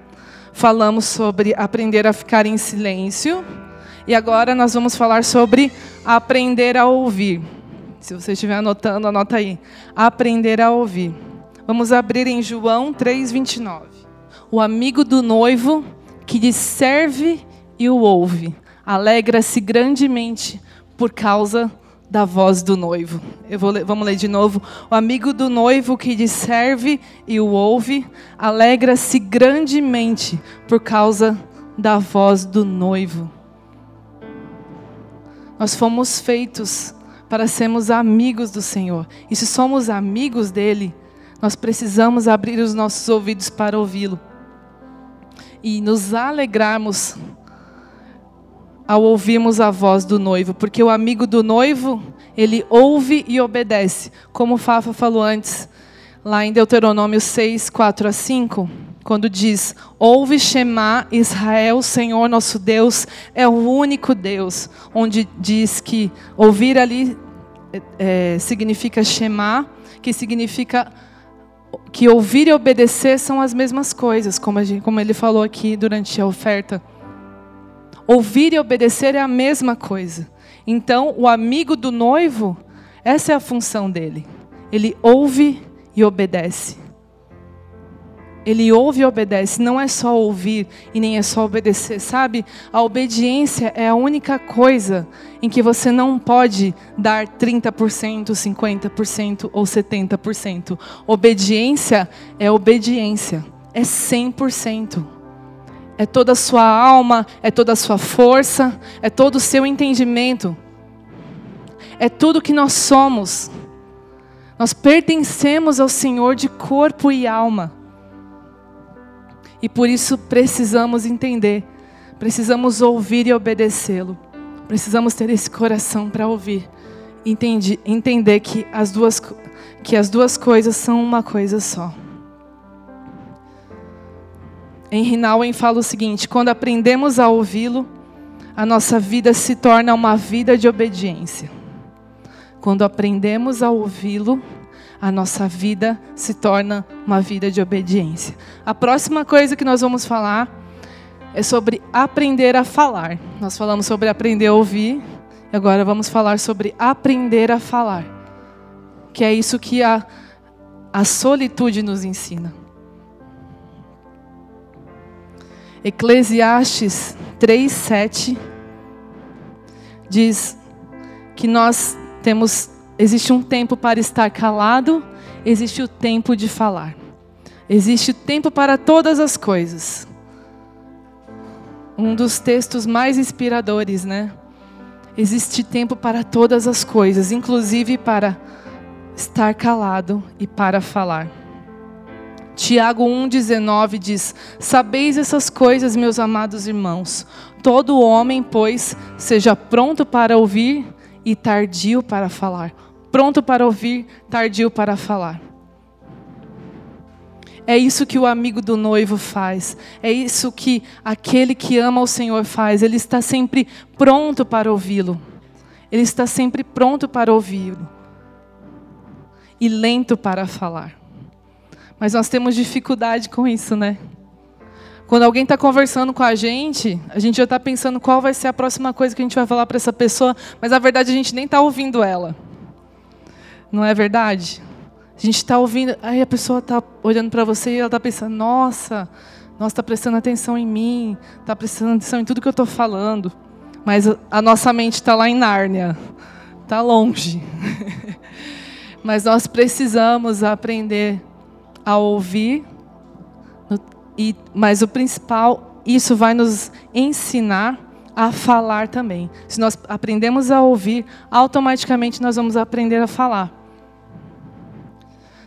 falamos sobre aprender a ficar em silêncio, e agora nós vamos falar sobre aprender a ouvir. Se você estiver anotando, anota aí. Aprender a ouvir. Vamos abrir em João 3:29. O amigo do noivo que lhe serve e o ouve, alegra-se grandemente por causa da voz do noivo. Eu vou ler, vamos ler de novo. O amigo do noivo que lhe serve e o ouve, alegra-se grandemente por causa da voz do noivo. Nós fomos feitos para sermos amigos do Senhor. E se somos amigos dele, nós precisamos abrir os nossos ouvidos para ouvi-lo. E nos alegrarmos ao ouvirmos a voz do noivo, porque o amigo do noivo, ele ouve e obedece, como o Fafa falou antes, lá em Deuteronômio 6, 4 a 5. quando diz: Ouve Shema, Israel, Senhor nosso Deus é o único Deus. Onde diz que ouvir ali é, significa Shema, que significa que ouvir e obedecer são as mesmas coisas, como, gente, como ele falou aqui durante a oferta. Ouvir e obedecer é a mesma coisa. Então, o amigo do noivo, essa é a função dele. Ele ouve e obedece. Ele ouve e obedece, não é só ouvir e nem é só obedecer, sabe? A obediência é a única coisa em que você não pode dar 30%, 50% ou 70%. Obediência é obediência, é 100%. É toda a sua alma, é toda a sua força, é todo o seu entendimento. É tudo que nós somos. Nós pertencemos ao Senhor de corpo e alma. E por isso precisamos entender, precisamos ouvir e obedecê-lo. Precisamos ter esse coração para ouvir. Entende, entender que as, duas, que as duas coisas são uma coisa só. Em Rinalwen fala o seguinte: quando aprendemos a ouvi-lo, a nossa vida se torna uma vida de obediência. Quando aprendemos a ouvi-lo, a nossa vida se torna uma vida de obediência. A próxima coisa que nós vamos falar é sobre aprender a falar. Nós falamos sobre aprender a ouvir, e agora vamos falar sobre aprender a falar. Que é isso que a, a solitude nos ensina. Eclesiastes 3:7 diz que nós temos Existe um tempo para estar calado, existe o tempo de falar. Existe o tempo para todas as coisas. Um dos textos mais inspiradores, né? Existe tempo para todas as coisas, inclusive para estar calado e para falar. Tiago 1,19 diz: Sabeis essas coisas, meus amados irmãos. Todo homem, pois, seja pronto para ouvir e tardio para falar. Pronto para ouvir, tardio para falar. É isso que o amigo do noivo faz. É isso que aquele que ama o Senhor faz. Ele está sempre pronto para ouvi-lo. Ele está sempre pronto para ouvi-lo. E lento para falar. Mas nós temos dificuldade com isso, né? Quando alguém está conversando com a gente, a gente já está pensando qual vai ser a próxima coisa que a gente vai falar para essa pessoa, mas na verdade a gente nem está ouvindo ela. Não é verdade? A gente está ouvindo, aí a pessoa está olhando para você e ela está pensando: nossa, nossa, está prestando atenção em mim, está prestando atenção em tudo que eu estou falando. Mas a nossa mente está lá em Nárnia, está longe. Mas nós precisamos aprender a ouvir e, mas o principal, isso vai nos ensinar a falar também. Se nós aprendemos a ouvir, automaticamente nós vamos aprender a falar.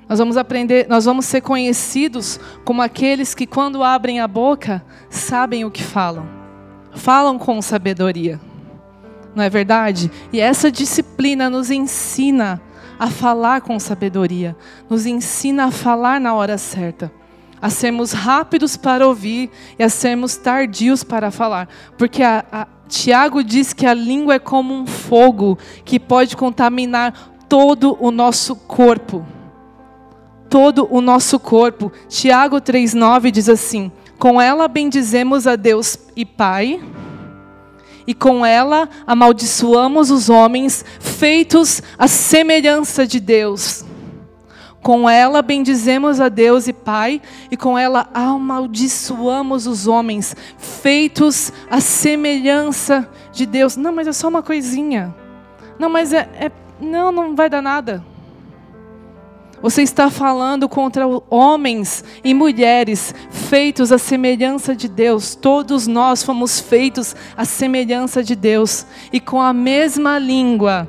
Nós vamos aprender, nós vamos ser conhecidos como aqueles que quando abrem a boca, sabem o que falam. Falam com sabedoria. Não é verdade? E essa disciplina nos ensina a falar com sabedoria, nos ensina a falar na hora certa a sermos rápidos para ouvir e a sermos tardios para falar. Porque a, a, Tiago diz que a língua é como um fogo que pode contaminar todo o nosso corpo. Todo o nosso corpo. Tiago 3,9 diz assim: Com ela bendizemos a Deus e Pai, e com ela amaldiçoamos os homens feitos à semelhança de Deus. Com ela bendizemos a Deus e Pai, e com ela amaldiçoamos os homens, feitos à semelhança de Deus. Não, mas é só uma coisinha. Não, mas é, é não, não vai dar nada. Você está falando contra homens e mulheres feitos à semelhança de Deus. Todos nós fomos feitos à semelhança de Deus. E com a mesma língua,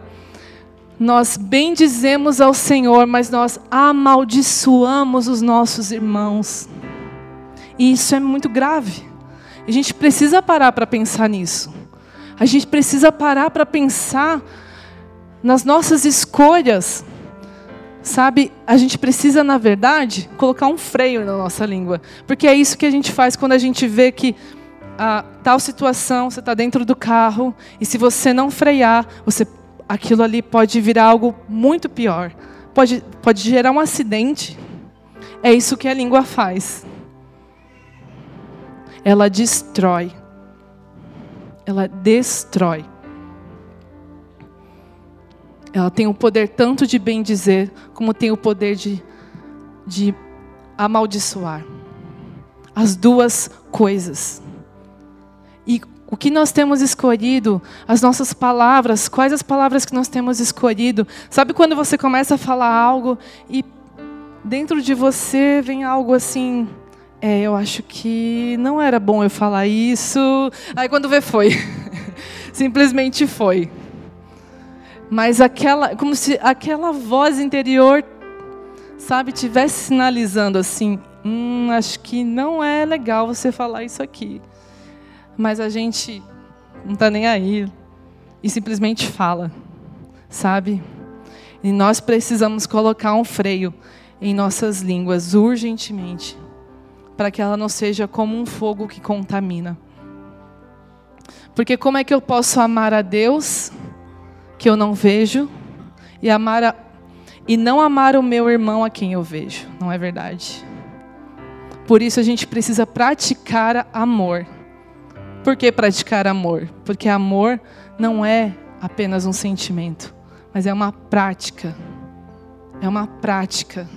nós bendizemos ao Senhor, mas nós amaldiçoamos os nossos irmãos. E isso é muito grave. A gente precisa parar para pensar nisso. A gente precisa parar para pensar nas nossas escolhas. Sabe, a gente precisa, na verdade, colocar um freio na nossa língua. Porque é isso que a gente faz quando a gente vê que a tal situação, você está dentro do carro, e se você não frear, você, aquilo ali pode virar algo muito pior. Pode, pode gerar um acidente. É isso que a língua faz. Ela destrói. Ela destrói. Ela tem o poder tanto de bem dizer, como tem o poder de, de amaldiçoar. As duas coisas. E o que nós temos escolhido, as nossas palavras, quais as palavras que nós temos escolhido. Sabe quando você começa a falar algo e dentro de você vem algo assim, é, eu acho que não era bom eu falar isso. Aí quando vê foi. Simplesmente foi. Mas aquela, como se aquela voz interior, sabe, tivesse sinalizando assim, hum, acho que não é legal você falar isso aqui. Mas a gente não está nem aí e simplesmente fala, sabe? E nós precisamos colocar um freio em nossas línguas urgentemente, para que ela não seja como um fogo que contamina. Porque como é que eu posso amar a Deus? Que eu não vejo e amar a, e não amar o meu irmão a quem eu vejo, não é verdade? Por isso a gente precisa praticar amor. Por que praticar amor? Porque amor não é apenas um sentimento, mas é uma prática. É uma prática.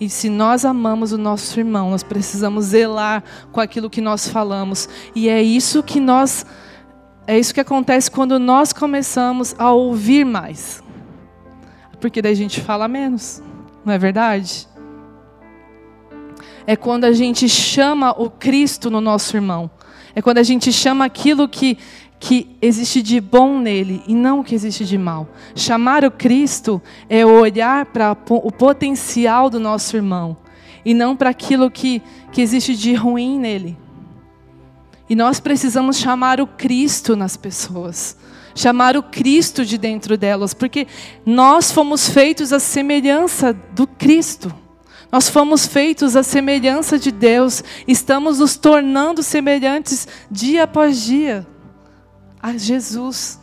E se nós amamos o nosso irmão, nós precisamos zelar com aquilo que nós falamos. E é isso que nós é isso que acontece quando nós começamos a ouvir mais. Porque daí a gente fala menos, não é verdade? É quando a gente chama o Cristo no nosso irmão. É quando a gente chama aquilo que, que existe de bom nele e não o que existe de mal. Chamar o Cristo é olhar para o potencial do nosso irmão e não para aquilo que, que existe de ruim nele. E nós precisamos chamar o Cristo nas pessoas, chamar o Cristo de dentro delas, porque nós fomos feitos à semelhança do Cristo. Nós fomos feitos à semelhança de Deus, estamos nos tornando semelhantes dia após dia a Jesus.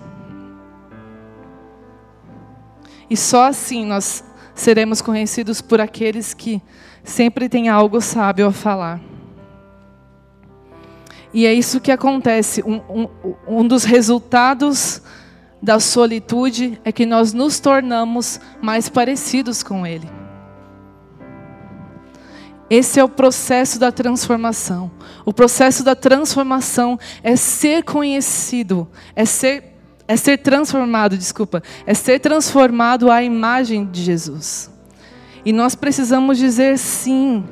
E só assim nós seremos conhecidos por aqueles que sempre têm algo sábio a falar. E é isso que acontece. Um, um, um dos resultados da solitude é que nós nos tornamos mais parecidos com Ele. Esse é o processo da transformação. O processo da transformação é ser conhecido, é ser, é ser transformado, desculpa, é ser transformado à imagem de Jesus. E nós precisamos dizer sim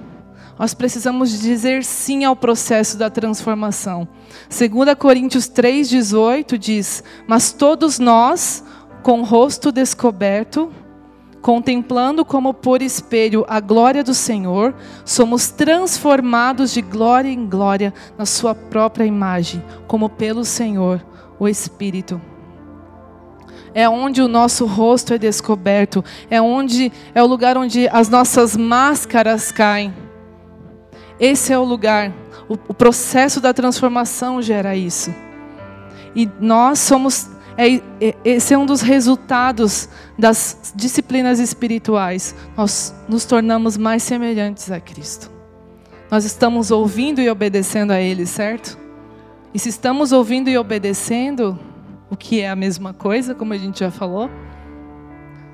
nós precisamos dizer sim ao processo da transformação. 2 Coríntios 3,18 diz: Mas todos nós, com o rosto descoberto, contemplando como por espelho a glória do Senhor, somos transformados de glória em glória na Sua própria imagem, como pelo Senhor, o Espírito. É onde o nosso rosto é descoberto, é onde é o lugar onde as nossas máscaras caem esse é o lugar. O, o processo da transformação gera isso. E nós somos. É, é, esse é um dos resultados das disciplinas espirituais. Nós nos tornamos mais semelhantes a Cristo. Nós estamos ouvindo e obedecendo a Ele, certo? E se estamos ouvindo e obedecendo, o que é a mesma coisa, como a gente já falou,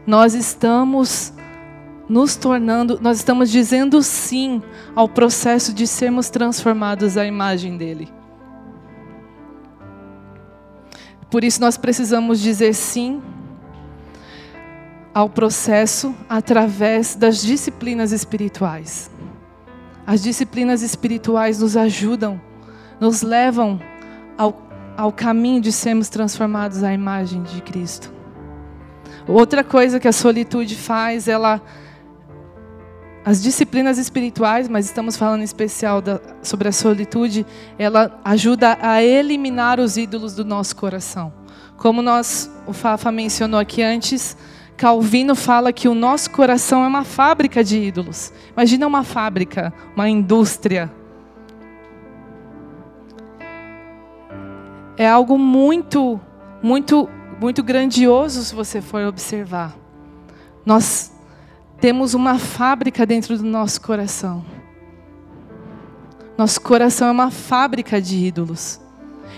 nós estamos nos tornando, nós estamos dizendo sim ao processo de sermos transformados à imagem dele. Por isso nós precisamos dizer sim ao processo através das disciplinas espirituais. As disciplinas espirituais nos ajudam, nos levam ao, ao caminho de sermos transformados à imagem de Cristo. Outra coisa que a solitude faz, ela as disciplinas espirituais, mas estamos falando em especial da, sobre a solitude, ela ajuda a eliminar os ídolos do nosso coração. Como nós, o Fafa mencionou aqui antes, Calvino fala que o nosso coração é uma fábrica de ídolos. Imagina uma fábrica, uma indústria. É algo muito, muito, muito grandioso se você for observar. Nós temos uma fábrica dentro do nosso coração. Nosso coração é uma fábrica de ídolos.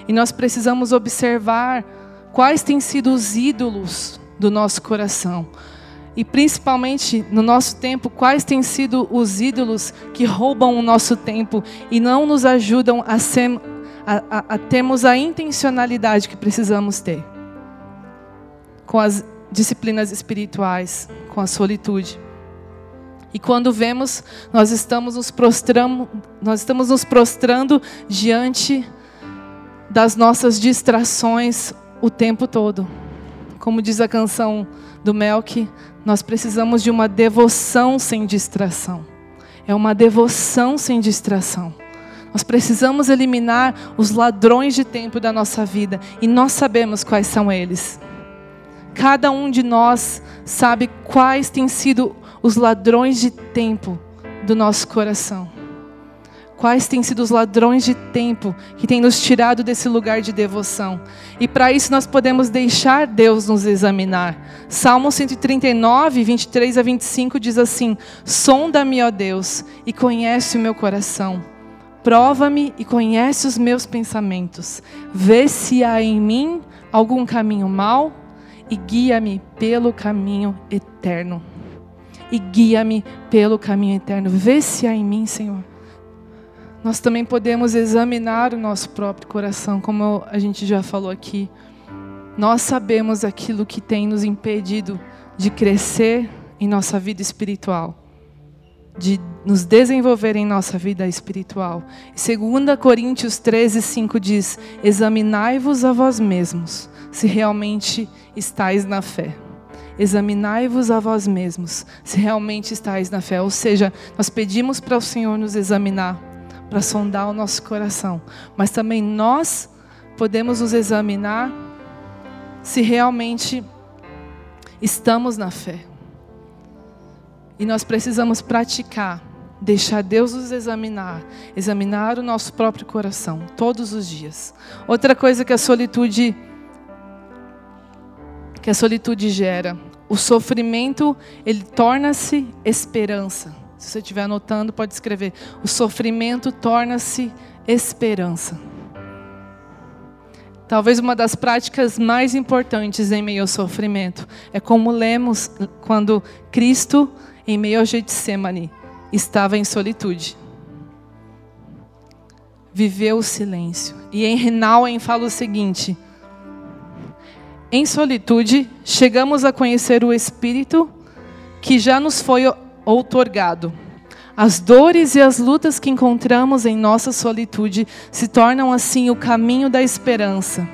E nós precisamos observar quais têm sido os ídolos do nosso coração. E principalmente no nosso tempo, quais têm sido os ídolos que roubam o nosso tempo e não nos ajudam a, ser, a, a, a termos a intencionalidade que precisamos ter com as disciplinas espirituais, com a solitude. E quando vemos, nós estamos nos prostrando, nós estamos nos prostrando diante das nossas distrações o tempo todo. Como diz a canção do Melk, nós precisamos de uma devoção sem distração. É uma devoção sem distração. Nós precisamos eliminar os ladrões de tempo da nossa vida e nós sabemos quais são eles. Cada um de nós sabe quais têm sido os ladrões de tempo do nosso coração. Quais têm sido os ladrões de tempo que têm nos tirado desse lugar de devoção? E para isso nós podemos deixar Deus nos examinar. Salmo 139, 23 a 25 diz assim: Sonda-me, ó Deus, e conhece o meu coração. Prova-me e conhece os meus pensamentos. Vê se há em mim algum caminho mau e guia-me pelo caminho eterno. E guia-me pelo caminho eterno. Vê se há em mim, Senhor nós também podemos examinar o nosso próprio coração, como a gente já falou aqui. Nós sabemos aquilo que tem nos impedido de crescer em nossa vida espiritual, de nos desenvolver em nossa vida espiritual. 2 Coríntios 13, 5 diz: Examinai-vos a vós mesmos, se realmente estáis na fé. Examinai-vos a vós mesmos, se realmente estáis na fé. Ou seja, nós pedimos para o Senhor nos examinar para sondar o nosso coração, mas também nós podemos nos examinar se realmente estamos na fé. E nós precisamos praticar, deixar Deus nos examinar, examinar o nosso próprio coração todos os dias. Outra coisa que a solitude que a solitude gera, o sofrimento, ele torna-se esperança. Se você estiver anotando, pode escrever. O sofrimento torna-se esperança. Talvez uma das práticas mais importantes em meio ao sofrimento é como lemos quando Cristo, em meio ao Getsemane, estava em solitude. Viveu o silêncio. E em Renauen fala o seguinte: Em solitude, chegamos a conhecer o Espírito que já nos foi outorgado. As dores e as lutas que encontramos em nossa solitude se tornam assim o caminho da esperança.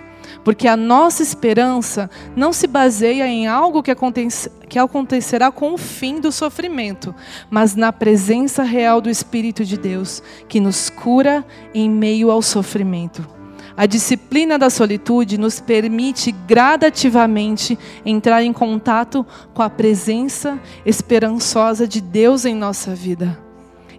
Porque a nossa esperança não se baseia em algo que, aconte que acontecerá com o fim do sofrimento, mas na presença real do Espírito de Deus, que nos cura em meio ao sofrimento. A disciplina da solitude nos permite gradativamente entrar em contato com a presença esperançosa de Deus em nossa vida.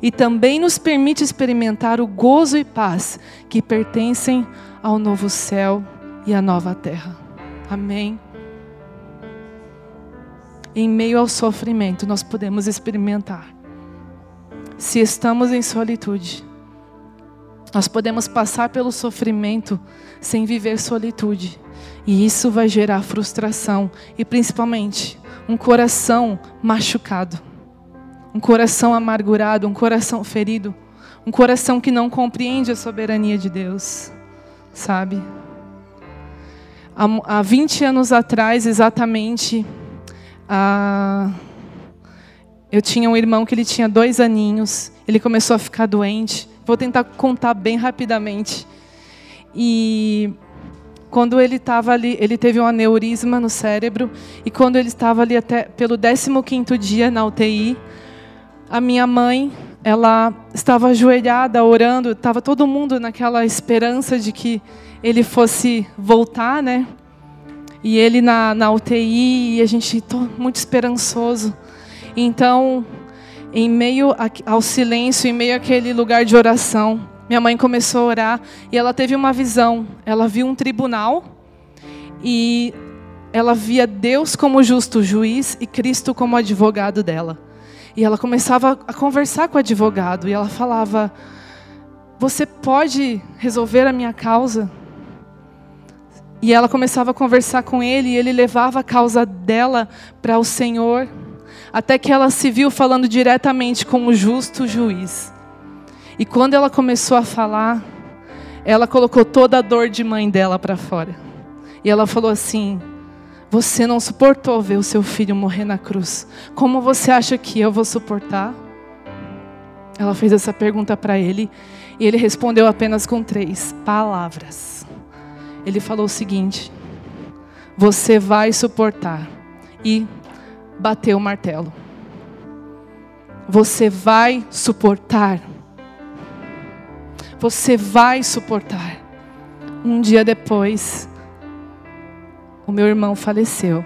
E também nos permite experimentar o gozo e paz que pertencem ao novo céu e à nova terra. Amém. Em meio ao sofrimento, nós podemos experimentar. Se estamos em solitude, nós podemos passar pelo sofrimento sem viver solitude. E isso vai gerar frustração e principalmente um coração machucado, um coração amargurado, um coração ferido, um coração que não compreende a soberania de Deus, sabe? Há, há 20 anos atrás, exatamente, a... eu tinha um irmão que ele tinha dois aninhos, ele começou a ficar doente. Vou tentar contar bem rapidamente. E quando ele estava ali, ele teve um aneurisma no cérebro e quando ele estava ali até pelo 15º dia na UTI, a minha mãe, ela estava ajoelhada orando, estava todo mundo naquela esperança de que ele fosse voltar, né? E ele na, na UTI, e a gente muito esperançoso. Então, em meio ao silêncio, em meio àquele lugar de oração, minha mãe começou a orar e ela teve uma visão. Ela viu um tribunal e ela via Deus como justo juiz e Cristo como advogado dela. E ela começava a conversar com o advogado e ela falava: Você pode resolver a minha causa? E ela começava a conversar com ele e ele levava a causa dela para o Senhor, até que ela se viu falando diretamente com o justo juiz. E quando ela começou a falar, ela colocou toda a dor de mãe dela para fora. E ela falou assim: você não suportou ver o seu filho morrer na cruz. Como você acha que eu vou suportar? Ela fez essa pergunta para ele e ele respondeu apenas com três palavras. Ele falou o seguinte: Você vai suportar. E bateu o martelo. Você vai suportar. Você vai suportar. Um dia depois, o meu irmão faleceu.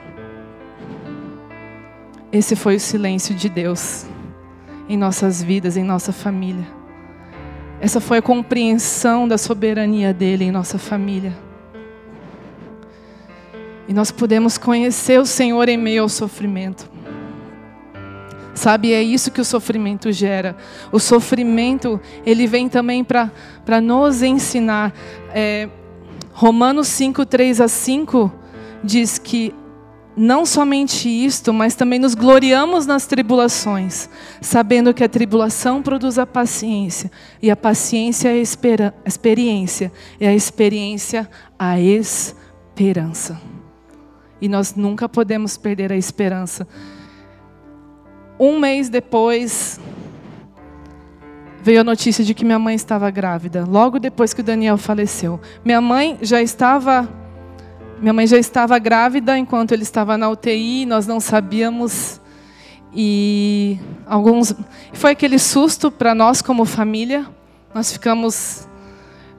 Esse foi o silêncio de Deus em nossas vidas, em nossa família. Essa foi a compreensão da soberania dele em nossa família. E nós podemos conhecer o Senhor em meio ao sofrimento. Sabe, é isso que o sofrimento gera. O sofrimento, ele vem também para nos ensinar. É, Romanos 5, 3 a 5 diz que não somente isto, mas também nos gloriamos nas tribulações, sabendo que a tribulação produz a paciência, e a paciência é a experiência, e a experiência a esperança. E nós nunca podemos perder a esperança. Um mês depois, veio a notícia de que minha mãe estava grávida, logo depois que o Daniel faleceu. Minha mãe já estava minha mãe já estava grávida enquanto ele estava na UTI, nós não sabíamos. E alguns foi aquele susto para nós como família. Nós ficamos,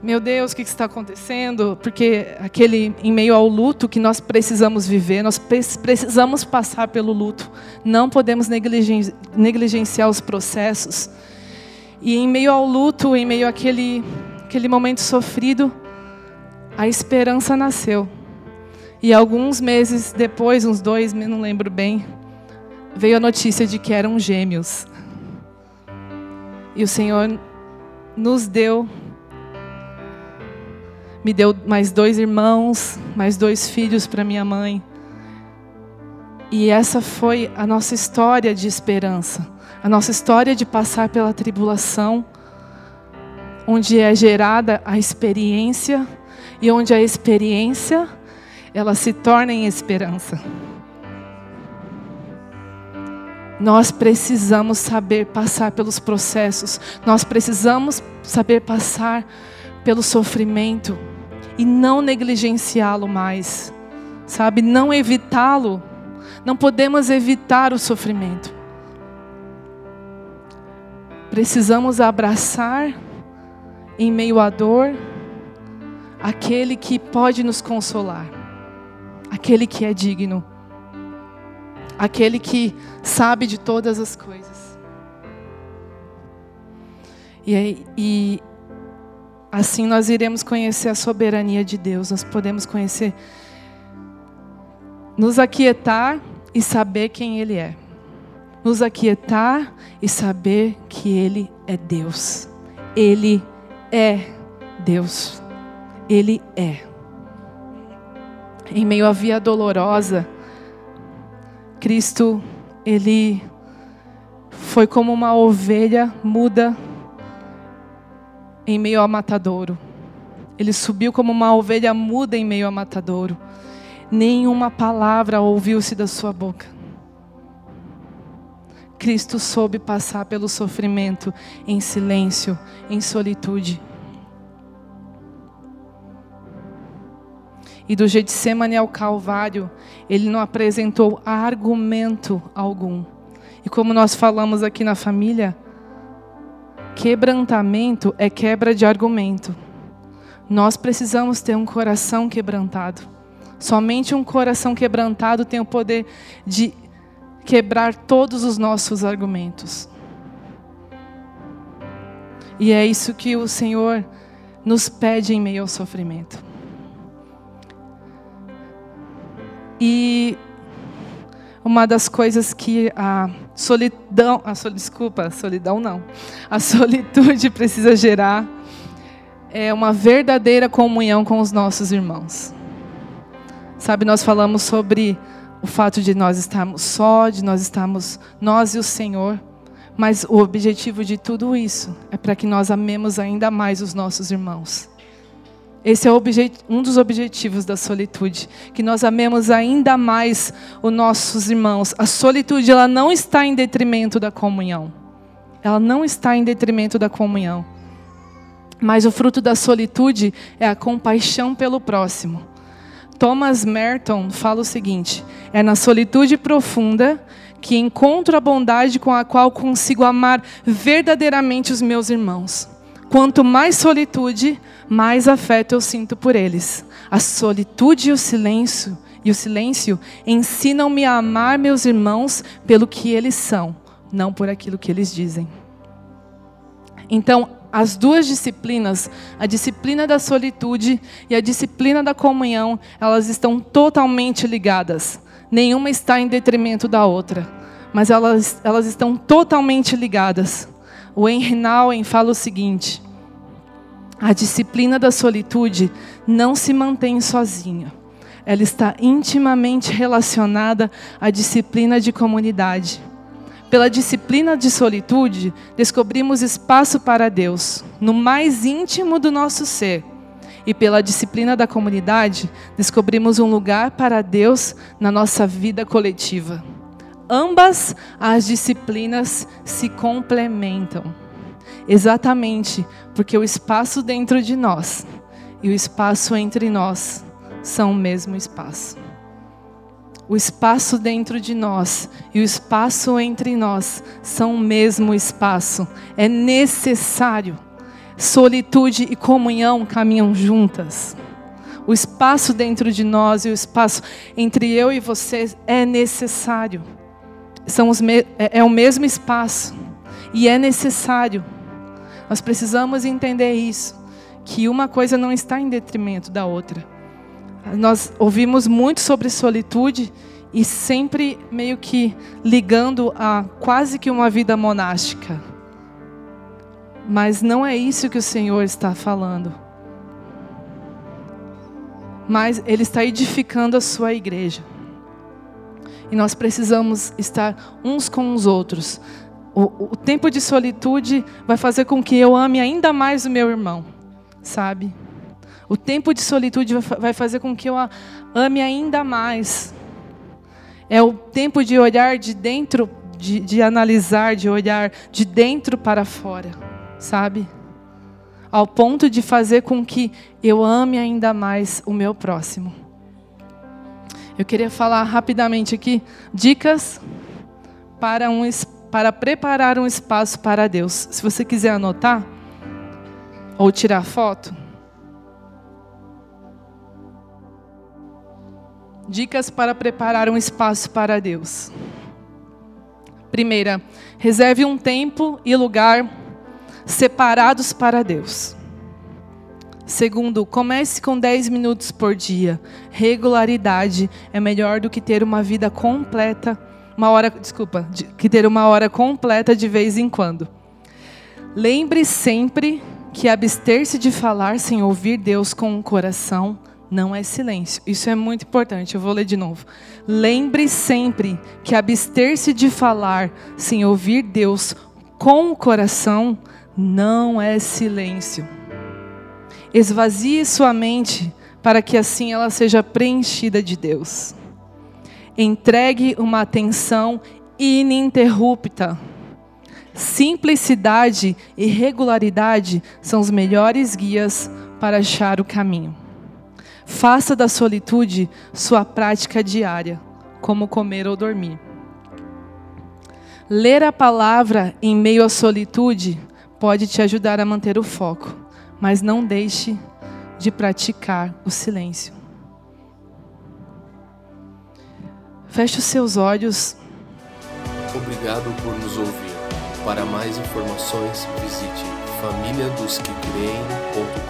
meu Deus, o que está acontecendo? Porque aquele em meio ao luto que nós precisamos viver, nós precisamos passar pelo luto. Não podemos negligenciar os processos. E em meio ao luto, em meio àquele aquele momento sofrido, a esperança nasceu. E alguns meses depois, uns dois, não lembro bem, veio a notícia de que eram gêmeos. E o Senhor nos deu, me deu mais dois irmãos, mais dois filhos para minha mãe. E essa foi a nossa história de esperança, a nossa história de passar pela tribulação, onde é gerada a experiência e onde a experiência ela se torna em esperança. Nós precisamos saber passar pelos processos, nós precisamos saber passar pelo sofrimento e não negligenciá-lo mais, sabe? Não evitá-lo. Não podemos evitar o sofrimento. Precisamos abraçar em meio à dor aquele que pode nos consolar aquele que é digno, aquele que sabe de todas as coisas. E, e assim nós iremos conhecer a soberania de Deus, nós podemos conhecer, nos aquietar e saber quem Ele é. Nos aquietar e saber que Ele é Deus. Ele é Deus. Ele é em meio à via dolorosa, Cristo, ele foi como uma ovelha muda em meio ao matadouro. Ele subiu como uma ovelha muda em meio ao matadouro. Nenhuma palavra ouviu-se da sua boca. Cristo soube passar pelo sofrimento em silêncio, em solitude. e do Getsemane ao Calvário, ele não apresentou argumento algum. E como nós falamos aqui na família, quebrantamento é quebra de argumento. Nós precisamos ter um coração quebrantado. Somente um coração quebrantado tem o poder de quebrar todos os nossos argumentos. E é isso que o Senhor nos pede em meio ao sofrimento. E uma das coisas que a solidão, a sol, desculpa, solidão não, a solitude precisa gerar é uma verdadeira comunhão com os nossos irmãos. Sabe, nós falamos sobre o fato de nós estarmos só, de nós estarmos nós e o Senhor, mas o objetivo de tudo isso é para que nós amemos ainda mais os nossos irmãos. Esse é um dos objetivos da solitude, que nós amemos ainda mais os nossos irmãos. A solitude ela não está em detrimento da comunhão. Ela não está em detrimento da comunhão. Mas o fruto da solitude é a compaixão pelo próximo. Thomas Merton fala o seguinte: é na solitude profunda que encontro a bondade com a qual consigo amar verdadeiramente os meus irmãos. Quanto mais solitude, mais afeto eu sinto por eles. A solitude e o silêncio e o silêncio ensinam-me a amar meus irmãos pelo que eles são, não por aquilo que eles dizem. Então, as duas disciplinas, a disciplina da solitude e a disciplina da comunhão, elas estão totalmente ligadas. Nenhuma está em detrimento da outra, mas elas, elas estão totalmente ligadas. O Henry fala o seguinte: a disciplina da solitude não se mantém sozinha. Ela está intimamente relacionada à disciplina de comunidade. Pela disciplina de solitude, descobrimos espaço para Deus, no mais íntimo do nosso ser. E pela disciplina da comunidade, descobrimos um lugar para Deus na nossa vida coletiva. Ambas as disciplinas se complementam. Exatamente porque o espaço dentro de nós e o espaço entre nós são o mesmo espaço. O espaço dentro de nós e o espaço entre nós são o mesmo espaço. É necessário. Solitude e comunhão caminham juntas. O espaço dentro de nós e o espaço entre eu e você é necessário. São os é, é o mesmo espaço e é necessário. Nós precisamos entender isso, que uma coisa não está em detrimento da outra. Nós ouvimos muito sobre solitude e sempre meio que ligando a quase que uma vida monástica. Mas não é isso que o Senhor está falando. Mas Ele está edificando a sua igreja. E nós precisamos estar uns com os outros, o, o tempo de solitude vai fazer com que eu ame ainda mais o meu irmão, sabe? O tempo de solitude vai fazer com que eu ame ainda mais. É o tempo de olhar de dentro, de, de, analisar, de olhar de dentro para fora, sabe? Ao ponto de fazer com que eu ame ainda mais o meu próximo. Eu queria falar rapidamente aqui dicas para um para preparar um espaço para Deus. Se você quiser anotar ou tirar foto, dicas para preparar um espaço para Deus. Primeira, reserve um tempo e lugar separados para Deus. Segundo, comece com 10 minutos por dia. Regularidade é melhor do que ter uma vida completa uma hora, desculpa, de, que ter uma hora completa de vez em quando. Lembre sempre que abster-se de falar sem ouvir Deus com o coração não é silêncio. Isso é muito importante. Eu vou ler de novo. Lembre sempre que abster-se de falar sem ouvir Deus com o coração não é silêncio. Esvazie sua mente para que assim ela seja preenchida de Deus. Entregue uma atenção ininterrupta. Simplicidade e regularidade são os melhores guias para achar o caminho. Faça da solitude sua prática diária, como comer ou dormir. Ler a palavra em meio à solitude pode te ajudar a manter o foco, mas não deixe de praticar o silêncio. Feche os seus olhos. Obrigado por nos ouvir. Para mais informações, visite famíliadosquecreem.com